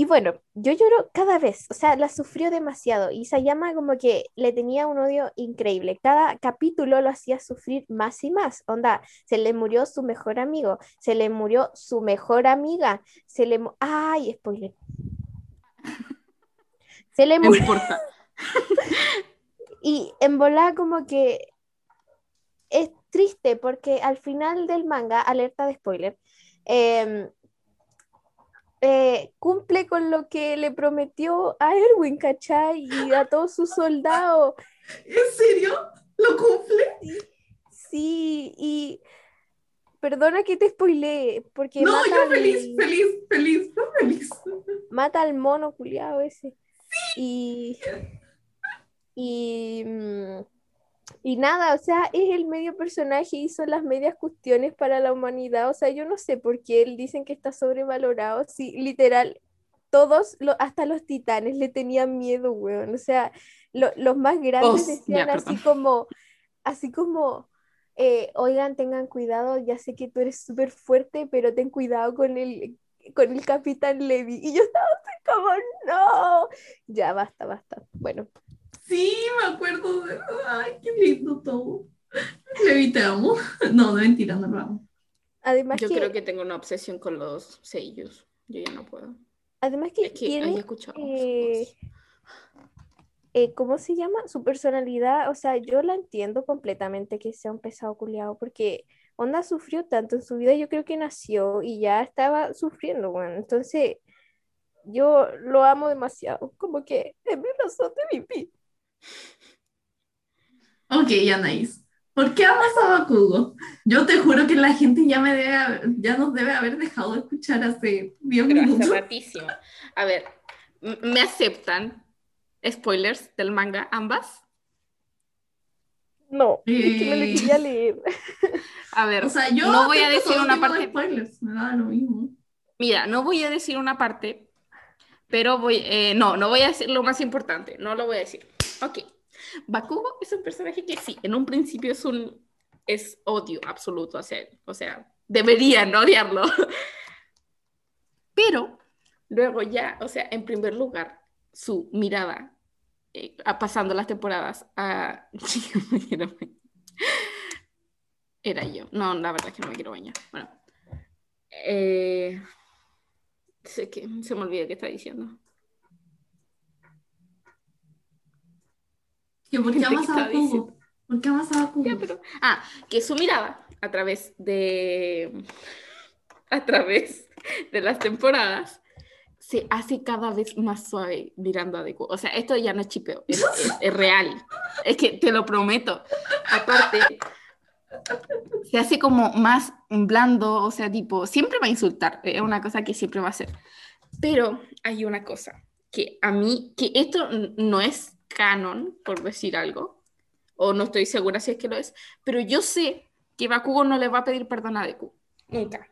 Y bueno, yo lloro cada vez, o sea, la sufrió demasiado y Sayama como que le tenía un odio increíble. Cada capítulo lo hacía sufrir más y más. Onda, se le murió su mejor amigo, se le murió su mejor amiga, se le... ¡Ay, spoiler! Se le No murió importa. y en volá como que es triste porque al final del manga, alerta de spoiler, em, eh, cumple con lo que le prometió a Erwin, ¿cachai? Y a todos sus soldados. ¿En serio? ¿Lo cumple? Sí, y perdona que te spoileé, porque No, mata, yo al, feliz, feliz, feliz, yo feliz. mata al mono culiado ese. Y, y, mm, y nada, o sea, es el medio personaje, hizo las medias cuestiones para la humanidad. O sea, yo no sé por qué él dicen que está sobrevalorado. Sí, literal, todos, lo- hasta los titanes le tenían miedo, weón. O sea, lo- los más grandes decían ya, así como, así como, eh, oigan, tengan cuidado, ya sé que tú eres súper fuerte, pero ten cuidado con el, con el capitán Levi. Y yo estaba así como, no. Ya, basta, basta. Bueno, Sí, me acuerdo de... Ay, qué lindo todo. Levi, te amo. No, de mentira, no lo amo. además Yo que, creo que tengo una obsesión con los sellos. Yo ya no puedo. además que Es que tiene, ahí eh, eh, ¿cómo se llama? Su personalidad, o sea, yo la entiendo completamente que sea un pesado culiado, porque Onda sufrió tanto en su vida, yo creo que nació y ya estaba sufriendo, bueno, entonces yo lo amo demasiado, como que es mi razón de vivir. Ok, Anaís. ¿Por qué amas a Bakugo? Yo te juro que la gente ya, me debe ya nos debe haber dejado de escuchar hace 10 Pero hace minutos. ratísimo. A ver, ¿me aceptan spoilers del manga ambas? No, es que me lo Eh. quería leer. A ver, O sea, yo no voy a decir una tipo de parte. spoilers, me da lo mismo. Mira, no voy a decir una parte, pero voy, eh, no, no voy a decir lo más importante, no lo voy a decir. Ok, Bakugo es un personaje que sí, en un principio es un, es odio absoluto hacia él, o sea, deberían odiarlo. Pero luego ya, o sea, en primer lugar, su mirada, eh, pasando las temporadas, a... Era yo. No, la verdad es que no me quiero bañar. Bueno. Eh, sé que se me olvida qué está diciendo. ¿Que ¿Por qué ¿Qué amas a Bakugo? ¿Por qué amas a Bakugo? Ya, pero- Ah, que su mirada a través de a través de las temporadas se hace cada vez más suave mirando a Deku. O sea, esto ya no es chipeo, es, es- es real. Es que te lo prometo. Aparte, se hace como más blando, o sea, tipo, siempre va a insultar, es una cosa que siempre va a hacer. Pero hay una cosa que a mí, que esto no es canon, por decir algo, o no estoy segura si es que lo es, pero yo sé que Bakugo no le va a pedir perdón a Deku, nunca.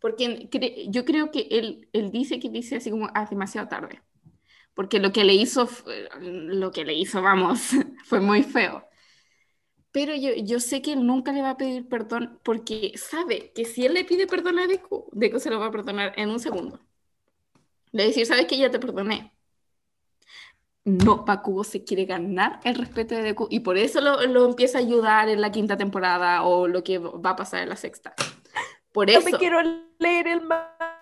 Porque cre- yo creo que él, él dice que dice así como, ah, demasiado tarde. Porque lo que le hizo, lo que le hizo, vamos, fue muy feo. Pero yo, yo sé que él nunca le va a pedir perdón porque sabe que si él le pide perdón a Deku, Deku se lo va a perdonar en un segundo. Le decir, ¿sabes que Ya te perdoné. No, Bakugo se quiere ganar el respeto de Deku y por eso lo, lo empieza a ayudar en la quinta temporada o lo que va a pasar en la sexta. Por No eso me quiero leer el manga,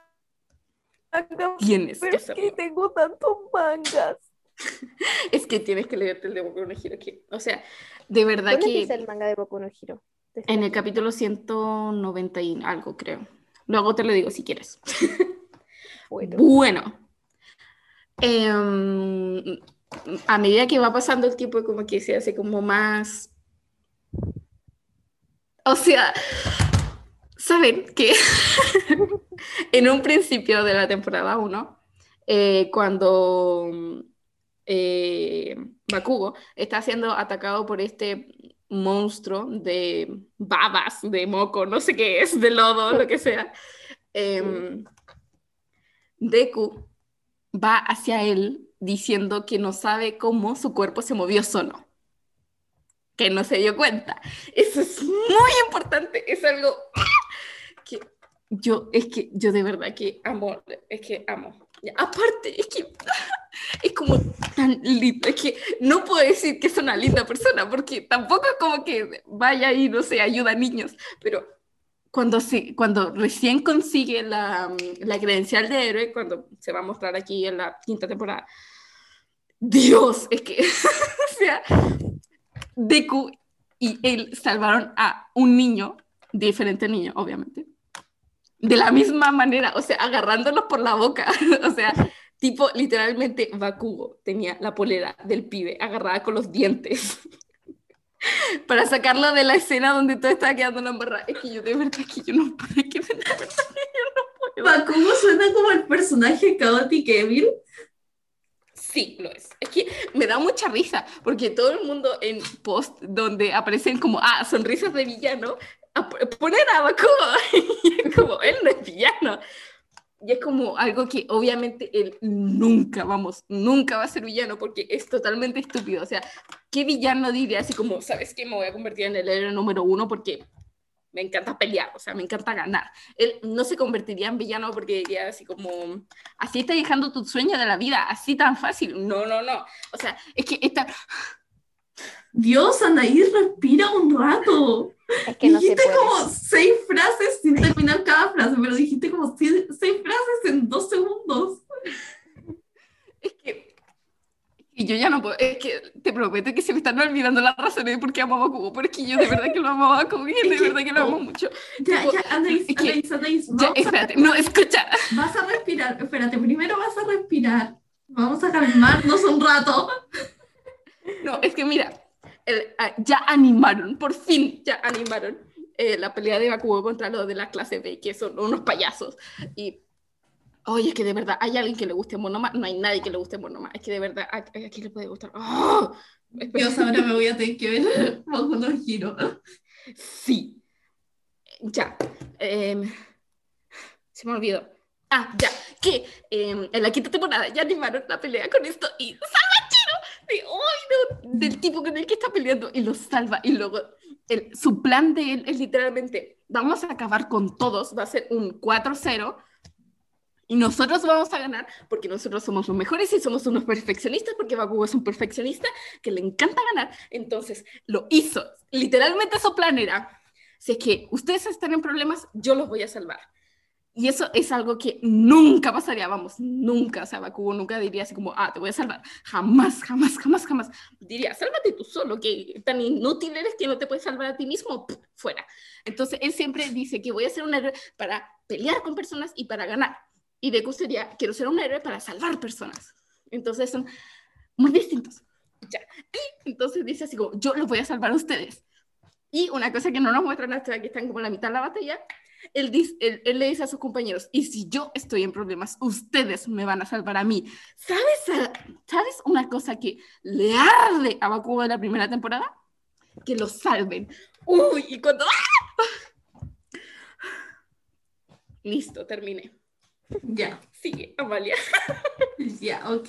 tienes pero que es que tengo tantos mangas. Es que tienes que leerte el de Boku no que- O sea, de verdad ¿Dónde que empieza el manga de Boku no Hero? en el capítulo 190 y algo, creo. Luego te lo digo si quieres. Bueno, Bueno, em, a medida que va pasando el tiempo, como que se hace como más. O sea, Saben que en un principio de la temporada 1, eh, cuando eh, Bakugo está siendo atacado por este monstruo de babas, de moco, no sé qué es, de lodo, lo que sea, em, Deku va hacia él diciendo que no sabe cómo su cuerpo se movió solo, que no se dio cuenta. Eso es muy importante, es algo que yo, es que yo de verdad que amo, es que amo. Aparte, es que es como tan lindo, es que no puedo decir que es una linda persona, porque tampoco es como que vaya y, no sé, ayuda a niños, pero cuando, cuando recién consigue la, la credencial de héroe, cuando se va a mostrar aquí en la quinta temporada, Dios, es que, o sea, Deku y él salvaron a un niño, diferente niño, obviamente, de la misma manera, o sea, agarrándolos por la boca, o sea, tipo, literalmente, Bakugo tenía la polera del pibe agarrada con los dientes. para sacarlo de la escena donde todo estaba quedando en la embarrada. Es que yo de verdad que yo no puedo, que de verdad que yo no puedo. Bakugo suena como el personaje Chaotic Evil. Sí, lo es. Es que me da mucha risa, porque todo el mundo en post donde aparecen como, ah, sonrisas de villano, ponen a Bakugo, es como, él no es villano. Y es como algo que obviamente él nunca, vamos, nunca va a ser villano porque es totalmente estúpido. O sea, ¿qué villano diría así como, sabes que me voy a convertir en el héroe número uno porque me encanta pelear, o sea, me encanta ganar? Él no se convertiría en villano porque diría así como, así está dejando tu sueño de la vida, así tan fácil. No, no, no. O sea, es que esta... Dios, Anaí, respira un rato. Es que no se dijiste puede. como seis frases sin terminar cada frase, pero dijiste como seis, seis frases en dos segundos. Es que, y yo ya no puedo, es que te prometo que se me están olvidando las razones de por qué amo a Bakugo, pero es que yo de verdad que lo amo a Bakugo y de verdad que lo amo mucho. Ya, Tipo, ya, Anaís, es que- Anaís, Anaís, Ya, vamos, a, espérate, no, escucha. vas a respirar. Espérate, primero vas a respirar. Vamos a calmarnos un rato. No, es que mira, el- ah, ya animaron, por fin ya animaron eh, la pelea de Bakugo contra los de la clase B, que son unos payasos. Y, oye, es que de verdad, ¿hay alguien que le guste Monoma? No hay nadie que le guste Monoma. Es que de verdad, ¿a, a quién le puede gustar? ¡Oh! Dios, ahora me voy a tener que ver bajo unos giros. Sí. Ya. em, se me olvidó. Ah, ya. Que em, en la quinta temporada ya animaron la pelea con esto y salva de, ¡ay, no! del tipo con el que está peleando y lo salva. Y luego el- su plan de él es literalmente: vamos a acabar con todos, va a ser un 4-0. Y nosotros vamos a ganar porque nosotros somos los mejores y somos unos perfeccionistas porque Bakugo es un perfeccionista que le encanta ganar. Entonces lo hizo. Literalmente su plan era, si es que ustedes están en problemas, yo los voy a salvar. Y eso es algo que nunca pasaría, vamos, nunca. O sea, Bakugo nunca diría así como, ah, te voy a salvar. Jamás, jamás, jamás, jamás. Diría, sálvate tú solo, que tan inútil eres que no te puedes salvar a ti mismo, Pff, fuera. Entonces, él siempre dice que voy a ser un héroe para pelear con personas y para ganar. Y Deku sería, quiero ser un héroe para salvar personas. Entonces, son muy distintos. Ya. Y entonces dice así como, yo los voy a salvar a ustedes. Y una cosa que no nos muestran hasta que están como en la mitad de la batalla, él, dice, él, él le dice a sus compañeros, y si yo estoy en problemas, ustedes me van a salvar a mí. ¿Sabes, ¿sabes una cosa que le arde a Bakugo de la primera temporada? Que lo salven. Uy, y cuando... ¡Ah! Listo, terminé. Ya, Sigue, Amalia. ya, ok.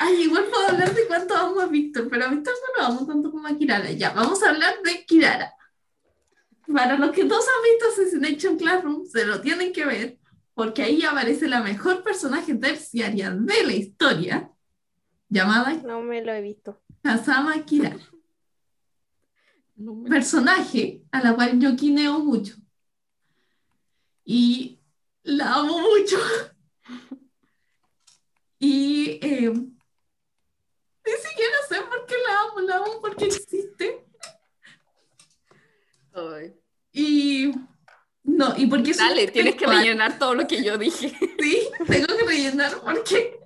Ay, igual puedo hablar de cuánto amo a Víctor, pero a Víctor no lo amo tanto como a Kirara. Ya, vamos a hablar de Kirara. Para los que no han visto Assassination Classroom, se lo tienen que ver, porque ahí aparece la mejor personaje terciaria de la historia, llamada No me lo he visto. Kazama. No me- Personaje a la cual yo quineo mucho. Y la amo mucho. Y eh, ni siquiera sé por qué la amo, la amo porque existe. Ay. Y no, y porque Dale tienes que rellenar todo lo que yo dije. Sí, tengo que rellenar porque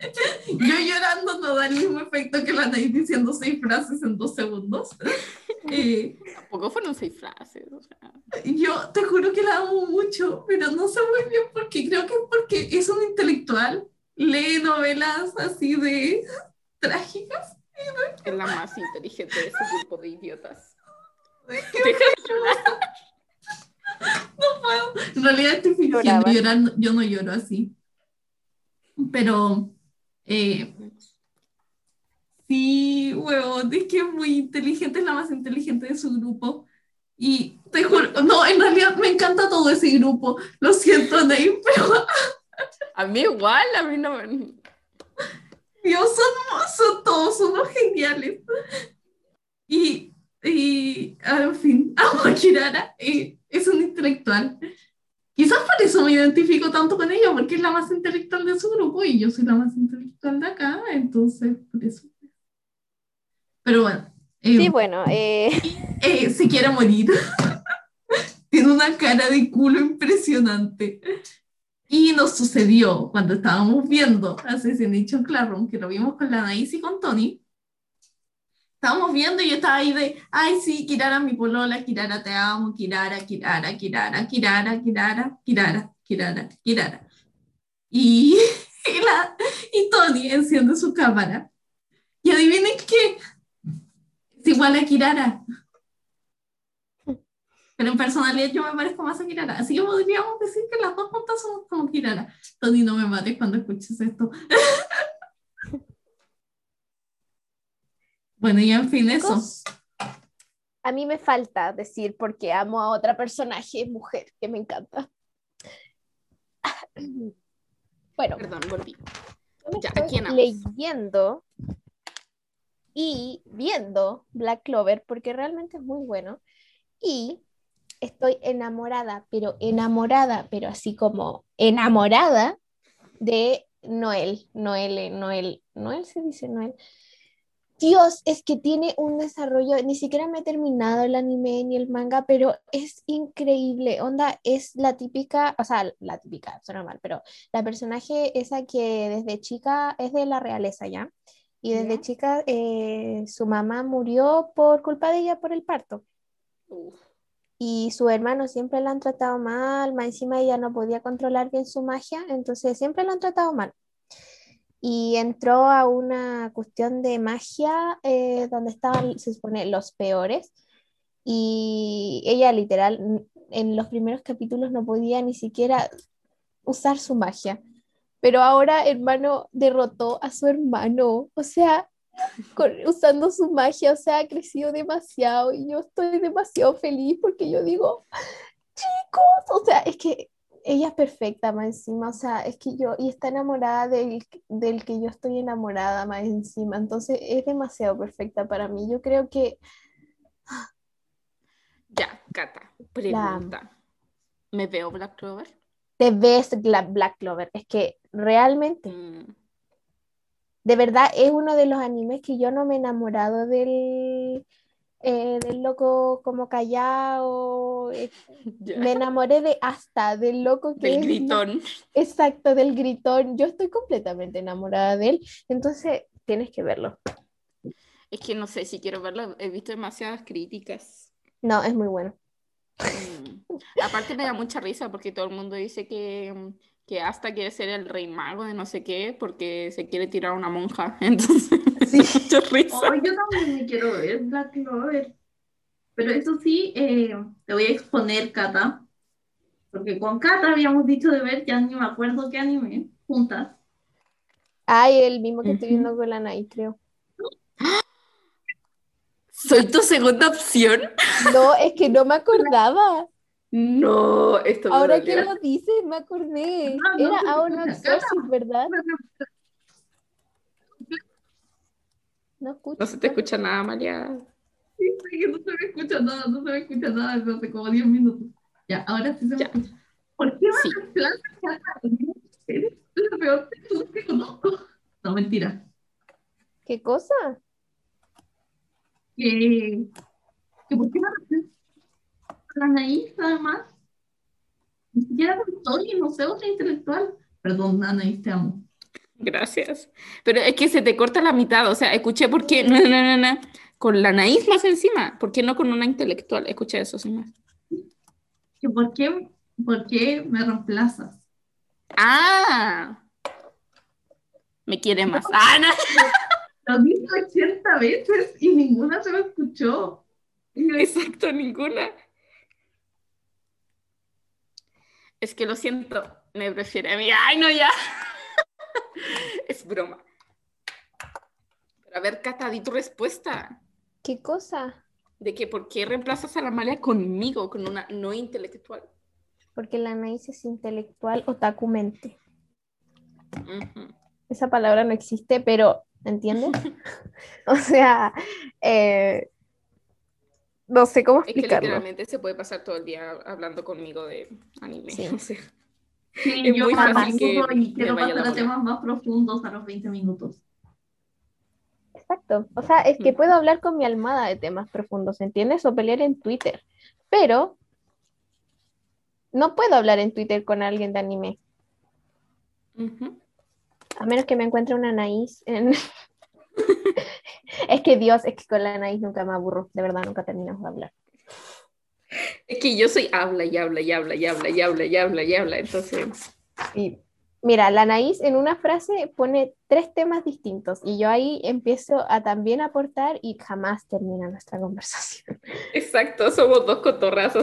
yo llorando no da el mismo efecto que la Anaís diciendo seis frases en dos segundos. Eh, Tampoco fueron seis frases. o sea. yo te juro que la amo mucho, pero no sé muy bien por qué. Creo que es porque es un intelectual, lee novelas así de trágicas. Es la más inteligente de ese grupo de idiotas. Deja Deja de llorar. No puedo. En realidad estoy fingiendo Lloraba. llorar, no- yo no lloro así. Pero eh, sí, huevón, es que es muy inteligente, es la más inteligente de su grupo. Y te juro, no, en realidad me encanta todo ese grupo. Lo siento, Ney, pero A mí igual, a mí no me... Dios, son, son todos unos geniales. Y, y en fin, amo a Kirara, eh, es un intelectual. Quizás por eso me identifico tanto con ella, porque es la más intelectual de su grupo y yo soy la más intelectual de acá, entonces por eso. Pero bueno, eh, Sí, bueno, eh, eh, se quiere morir. Tiene una cara de culo impresionante. Y nos sucedió cuando estábamos viendo Assassination Classroom, que lo vimos con la Anaís y con Tony. Estábamos viendo y yo estaba ahí de, ay, sí, Kirara, mi polola, Kirara, te amo, Kirara, Kirara, Kirara, Kirara, Kirara, Kirara, Kirara, Kirara. Y, y, Tony enciende su cámara. Y adivinen qué, es igual a Kirara. Pero en personalidad yo me parezco más a Kirara. Así que podríamos decir que las dos juntas somos como Kirara. Tony, no me mates cuando escuches esto. bueno, y en fin, eso. a mí me falta decir porque amo a otra personaje mujer que me encanta. Bueno, Perdón, volví. Ya, ¿a estoy leyendo y viendo Black Clover porque realmente es muy bueno y estoy enamorada, pero enamorada, pero así como enamorada de Noel, Noel, Noel, Noel se dice Noel. Dios, es que tiene un desarrollo, ni siquiera me he terminado el anime ni el manga, pero es increíble. Onda, es la típica, o sea, la típica, suena mal, pero la personaje esa que desde chica es de la realeza ya. Y desde Ya. chica eh, su mamá murió por culpa de ella por el parto. Uf. Y su hermano siempre la han tratado mal, más encima ella no podía controlar bien su magia, entonces siempre la han tratado mal. Y entró a una cuestión de magia eh, donde estaban, se supone, los peores. Y ella literal, en los primeros capítulos no podía ni siquiera usar su magia. Pero ahora hermano derrotó a su hermano, o sea, con- usando su magia, o sea, ha crecido demasiado y yo estoy demasiado feliz porque yo digo, chicos, o sea, es que ella es perfecta más encima, o sea, es que yo, y está enamorada del, del que yo estoy enamorada más encima, entonces es demasiado perfecta para mí. Yo creo que Ya, Cata, pregunta. ¿Me veo Black Clover? te ves Black Clover, es que realmente, Mm, de verdad, es uno de los animes que yo no me he enamorado del... eh, del loco como callado, eh, me enamoré de hasta del loco que Del es- gritón. Exacto, del gritón. Yo estoy completamente enamorada de él. Entonces, tienes que verlo. Es que no sé si quiero verlo. He visto demasiadas críticas. No, es muy bueno. Mm. Aparte me da mucha risa porque todo el mundo dice que, mm, que hasta quiere ser el rey mago de no sé qué porque se quiere tirar a una monja. Entonces Sí. me da mucha risa. Oh, yo también me quiero ver Black Clover. Pero eso sí, eh, te voy a exponer, Cata. Porque con Cata habíamos dicho de ver, ya ni me acuerdo qué anime, juntas. Ay, el mismo que estoy viendo con la Nai, creo. ¿Soy tu segunda opción? No, es que no me acordaba. No, esto me Ahora que lo dices, me acordé. No, no Era se Aon escucha. Exorcist, ¿verdad? No escucho. No se te escucha nada, María. Sí, sí, que no se me escucha nada, no se me escucha nada desde hace como 10 minutos. Ya, ahora sí se me escucha. ¿Por qué Sí. me reemplazas, Cata? Eres la peor persona que conozco. No, mentira. ¿Qué cosa? Que, que ¿por qué me reemplazas? La Anaís, además. Ni siquiera con Tony, no sé, otra intelectual. Perdón, Anaís, te amo. Gracias. Pero es que se te corta la mitad, o sea, escuché por qué, no, no, no, no, con la Anaís más encima, ¿por qué no con una intelectual? Escuché eso, sin más. ¿Por qué, por qué me reemplazas? Ah, me quiere más. Ah, no. Lo dije 80 veces y ninguna se me escuchó. Exacto, ninguna. Es que lo siento, me prefiere a mí. Ay, no, ya. Es broma. Pero a ver, Cata, di tu respuesta. ¿Qué cosa? De que por qué reemplazas a la Amalia conmigo, con una no intelectual. Porque la Anaís es intelectual otaku mente. Ujú. Esa palabra no existe, pero ¿entiendes? o sea, eh, no sé cómo Es que explicarlo. literalmente se puede pasar todo el día hablando conmigo de anime. Sí. o sea. Sí, Es yo muy fácil que y quiero pasar a temas más profundos a los 20 minutos. Exacto. O sea, es que Mm. puedo hablar con mi almohada de temas profundos, ¿entiendes? O pelear en Twitter. Pero no puedo hablar en Twitter con alguien de anime. A menos que me encuentre una Anaís en... es que Dios, es que con la Anaís nunca me aburro. De verdad, nunca terminamos de hablar. Es que yo soy habla y habla y habla y habla y habla y habla y habla, entonces. Y mira, la Anaís en una frase pone tres temas distintos y yo ahí empiezo a también aportar y jamás termina nuestra conversación. Exacto, somos dos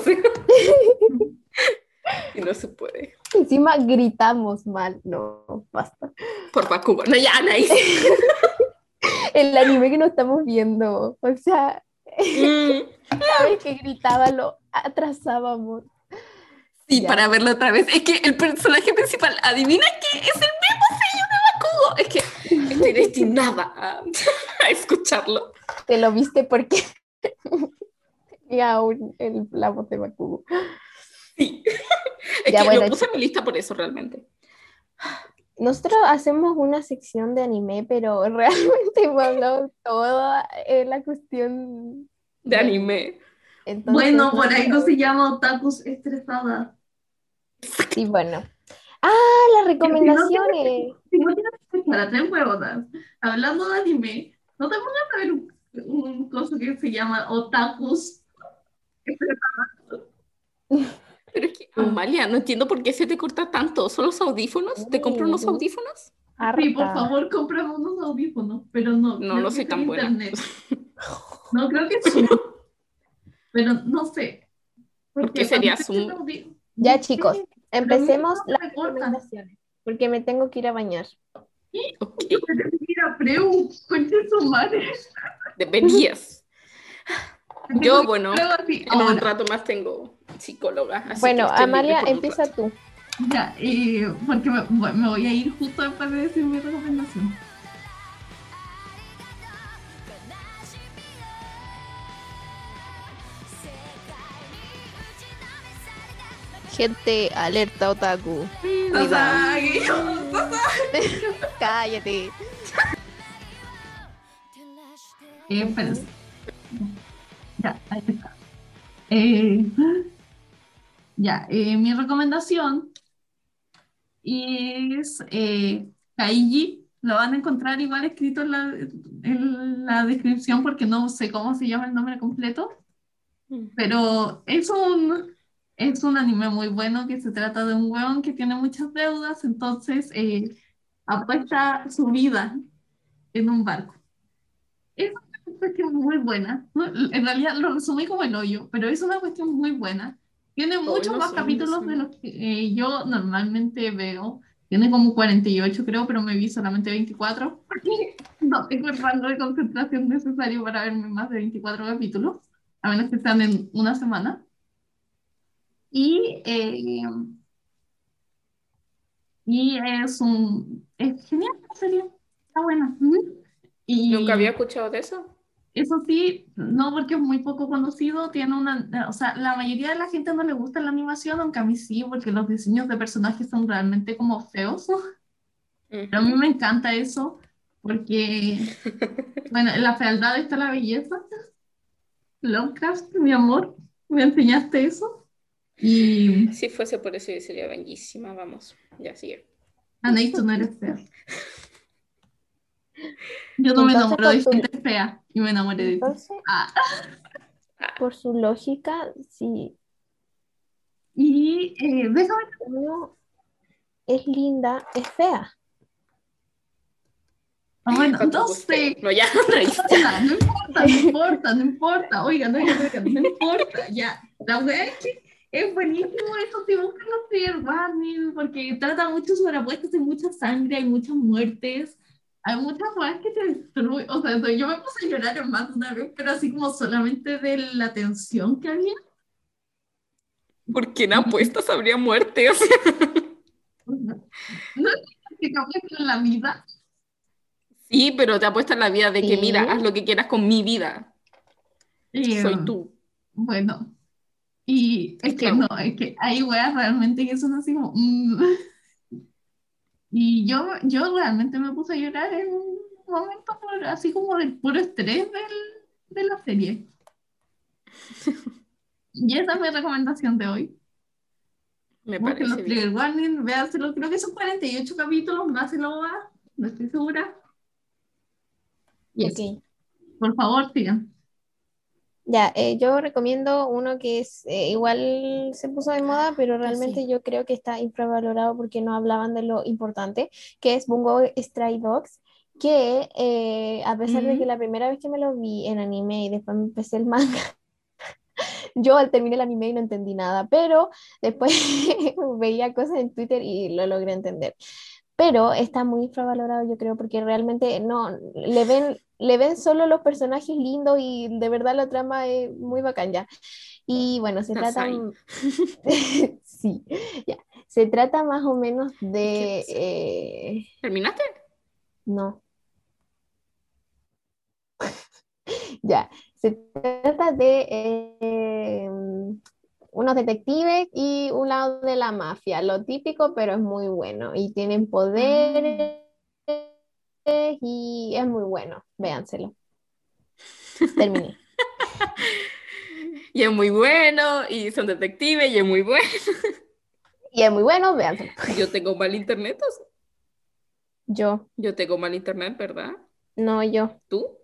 sea. y no se puede. Encima gritamos mal. No, basta. Por Bakugo. No, ya, Anaís. El anime que no estamos viendo. O sea, cada vez que gritaba lo atrasábamos. Sí, Ya. para verlo otra vez. Es que el personaje principal, adivina que es el mismo sello de Bakugo. Es que estoy destinada a, a escucharlo. Te lo viste porque tenía aún el, la voz de Bakugo. Sí. Es Ya, que bueno, lo puse en mi lista por eso realmente. Nosotros hacemos una sección de anime, pero realmente hemos hablado toda eh, la cuestión De anime. Entonces, Bueno, no por algo se llama otakus estresada. Y bueno. Ah, las recomendaciones. Si no tienes que escuchar a tres hablando de anime, no te pongas a ver un, un coso que se llama otakus. Pero es que, Amalia, no entiendo por qué se te corta tanto. ¿Son los audífonos? ¿Te compro unos audífonos? Sí, por favor, cómprame unos audífonos, pero no. No, no soy tan en buena. No, creo que es Zoom. Pero no sé. ¿Por qué sería Zoom? Ya, chicos, empecemos las recomendaciones. Porque me tengo que ir a bañar. Ok, Mira, Preu, concha su madre. deberías. Yo, bueno, en un rato más tengo psicóloga. así Bueno, Amalia, empieza tú. Ya, eh, porque me, me voy a ir justo después de decir mi recomendación. Gente, alerta otaku. Cállate. Eh, espérense. Ya, ahí está. Eh, ya, eh, mi recomendación es eh, Kaiji. Lo van a encontrar igual escrito en la, en la descripción porque no sé cómo se llama el nombre completo. Pero es un, es un anime muy bueno que se trata de un weón que tiene muchas deudas, entonces eh, apuesta su vida en un barco. Es una cuestión muy buena. En realidad lo resumí como el hoyo, pero es una cuestión muy buena. Tiene muchos no más capítulos de los que eh, yo normalmente veo. Tiene como 48 creo, pero me vi solamente 24 porque no tengo el rango de concentración necesario para verme más de 24 capítulos a menos que sean en una semana. Y, eh, y es un es genial la serie, está buena. Y Nunca había escuchado de eso. eso sí, no porque es muy poco conocido, tiene una, o sea, la mayoría de la gente no le gusta la animación, aunque a mí sí, porque los diseños de personajes son realmente como feos. Pero a mí me encanta eso, porque, bueno, en la fealdad está la belleza. Lovecraft, mi amor, ¿me enseñaste eso? Y Si fuese por eso, yo sería bellísima. Vamos, ya sigue. Anaí, tú no eres fea. Yo no me Entonces, enamoro de tu- gente fea y me enamoré de ti. Entonces, Ah. por su lógica, si Y eh, déjame uno es linda, es fea. Ah, bueno, tu no gusto. sé. No, ya, no hice. No importa, no importa, no importa. Oigan, oigan, oigan, no importa. Ya, la wea es que es buenísimo eso, si buscan los trigger warning, porque trata mucho sobre apuestas, hay mucha sangre, hay muchas muertes, hay muchas weas que te destruyen. O sea, yo me puse a llorar en más de una vez, pero así como solamente de la tensión que había. Porque en apuestas habría muerte. O sea, No es que en la vida. sí, pero te apuestas la vida de que, Sí. mira, haz lo que quieras con mi vida. Soy tú. Bueno, y es que no, es que hay weas realmente que son así como... mm. Y yo, yo realmente me puse a llorar en un momento por- así como del puro estrés del- de la serie. Y esa es mi recomendación de hoy. Me los parece bien. trigger warning, véanselo, creo que son 48 capítulos, más se lo va, no estoy segura. Y eso, Ok. por favor, sigan. Ya, eh, yo recomiendo uno que es eh, igual se puso de moda, pero realmente yo creo que está infravalorado porque no hablaban de lo importante, que es Bungo Stray Dogs, que eh, a pesar de que la primera vez que me lo vi en anime y después me empecé el manga, yo al terminar el anime y no entendí nada, pero después veía cosas en Twitter y lo logré entender. Pero está muy infravalorado, yo creo, porque realmente no le ven, le ven solo los personajes lindos y de verdad la trama es muy bacán ya. Y bueno, se trata, sí, ya. Se trata más o menos de, ¿Qué eh, ¿Terminaste? no. Ya, se trata de eh, unos detectives y un lado de la mafia, lo típico, pero es muy bueno. Y tienen poderes y es muy bueno. Véanselo. Terminé. Y es muy bueno, y son detectives, y es muy bueno. Y es muy bueno, véanselo. Yo tengo mal internet, o sea, Yo, yo tengo mal internet, ¿verdad? no yo. ¿Tú?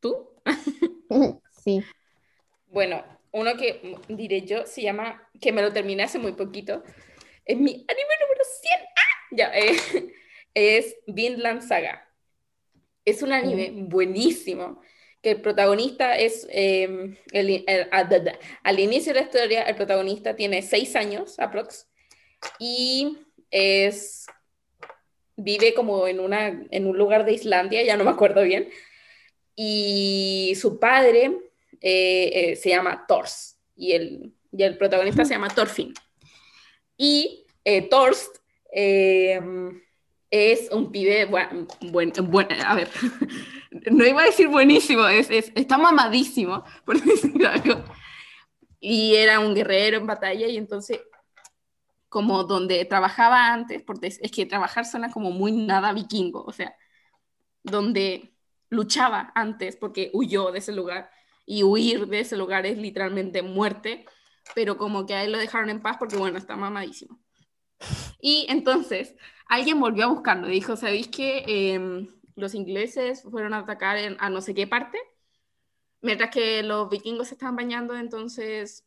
¿Tú? Sí. Bueno, uno que mm, diré yo se llama, que me lo terminé hace muy poquito, es mi anime número 100. ¡Ah! Ya, eh, es Vinland Saga. Es un anime buenísimo, que el protagonista es, eh, el- el- ah, da, da. al inicio de la historia, el protagonista tiene seis años, aprox, y es, vive como en, una, en un lugar de Islandia, ya no me acuerdo bien, y su padre eh, eh, se llama Thors y el, y el protagonista se llama Thorfinn. Y eh, Thorst eh, es un pibe, buen, buen, buen- a ver, no iba a decir buenísimo, es, es- está mamadísimo, por decir algo. Y era un guerrero en batalla y entonces, como donde trabajaba antes, porque es que trabajar suena como muy nada vikingo, o sea, donde luchaba antes porque huyó de ese lugar y huir de ese lugar es literalmente muerte, pero como que a él lo dejaron en paz porque bueno, está mamadísimo. Y entonces alguien volvió a buscarlo y dijo, ¿sabéis que eh, los ingleses fueron a atacar en, a no sé qué parte? Mientras que los vikingos se estaban bañando, entonces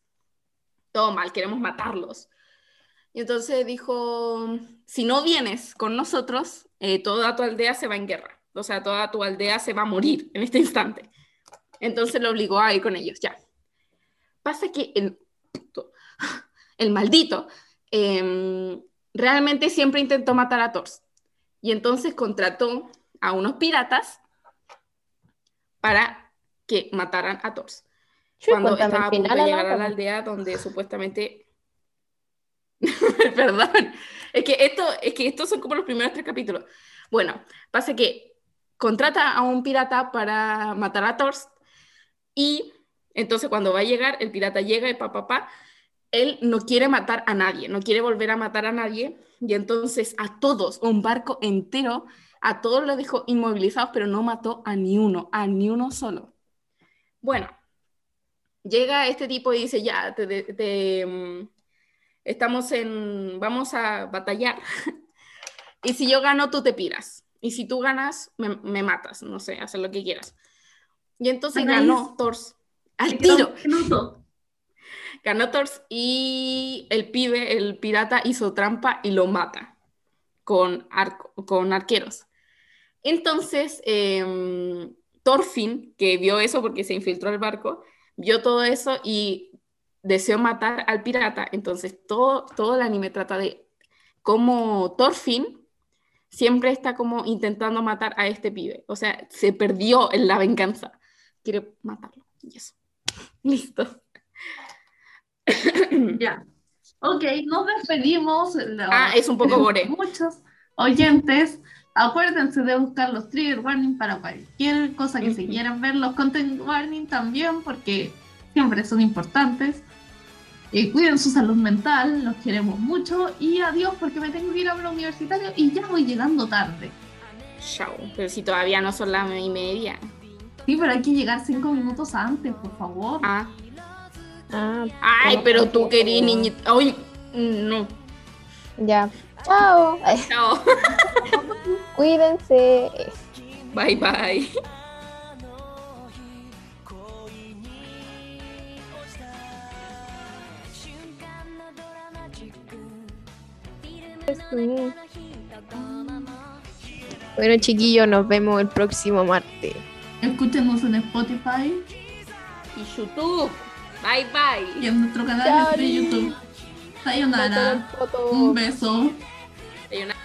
todo mal, queremos matarlos. Y entonces dijo, si no vienes con nosotros, eh, toda tu aldea se va en guerra. O sea, toda tu aldea se va a morir en este instante. Entonces lo obligó a ir con ellos, ya. Pasa que el, el maldito eh, realmente siempre intentó matar a Thor. Y entonces contrató a unos piratas para que mataran a Thor. Cuando cuéntame estaba a punto de llegar a la aldea donde supuestamente... Perdón, es que, esto, es que estos son como los primeros tres capítulos. Bueno, pasa que contrata a un pirata para matar a Thor y entonces cuando va a llegar, el pirata llega y pa, pa, pa, él no quiere matar a nadie, no quiere volver a matar a nadie, y entonces a todos, un barco entero, a todos los dejó inmovilizados, pero no mató a ni uno, a ni uno solo. Bueno, llega este tipo y dice, ya, te, mm, estamos en, vamos a batallar. y si yo gano, tú te piras. Y si tú ganas, me, me matas, no sé, hacer lo que quieras. Y entonces Anaís. ganó Thors. Al tiro. Ganó Thors y el pibe, el pirata, hizo trampa y lo mata con, arco, con arqueros. Entonces, em, Thorfinn, que vio eso porque se infiltró al barco, vio todo eso y deseó matar al pirata. Entonces, todo, todo el anime trata de cómo Thorfinn siempre está como intentando matar a este pibe. O sea, se perdió en la venganza. Quiere matarlo. Y eso. Listo. Ya. Ok, nos despedimos. Los- Ah, es un poco gore. Muchos oyentes. Acuérdense de buscar los trigger warning para cualquier cosa que se Ujú. quieran ver. Los content warning también, porque siempre son importantes. Eh, cuiden su salud mental, los queremos mucho. Y adiós, porque me tengo que ir a hablar universitario y ya voy llegando tarde. Chao. Pero si todavía no son las y media. Sí, pero hay que llegar cinco minutos antes, por favor. Ah. Ah, Ay, Pero tú querías niñita. Ay, no. ya. Chao. Ay, Chao. cuídense. Bye, bye. Bueno, chiquillos, nos vemos el próximo martes. Escúchenos en Spotify Y YouTube. Bye, y bye. en nuestro canal de. YouTube. Sayonara. Un beso. Hay una-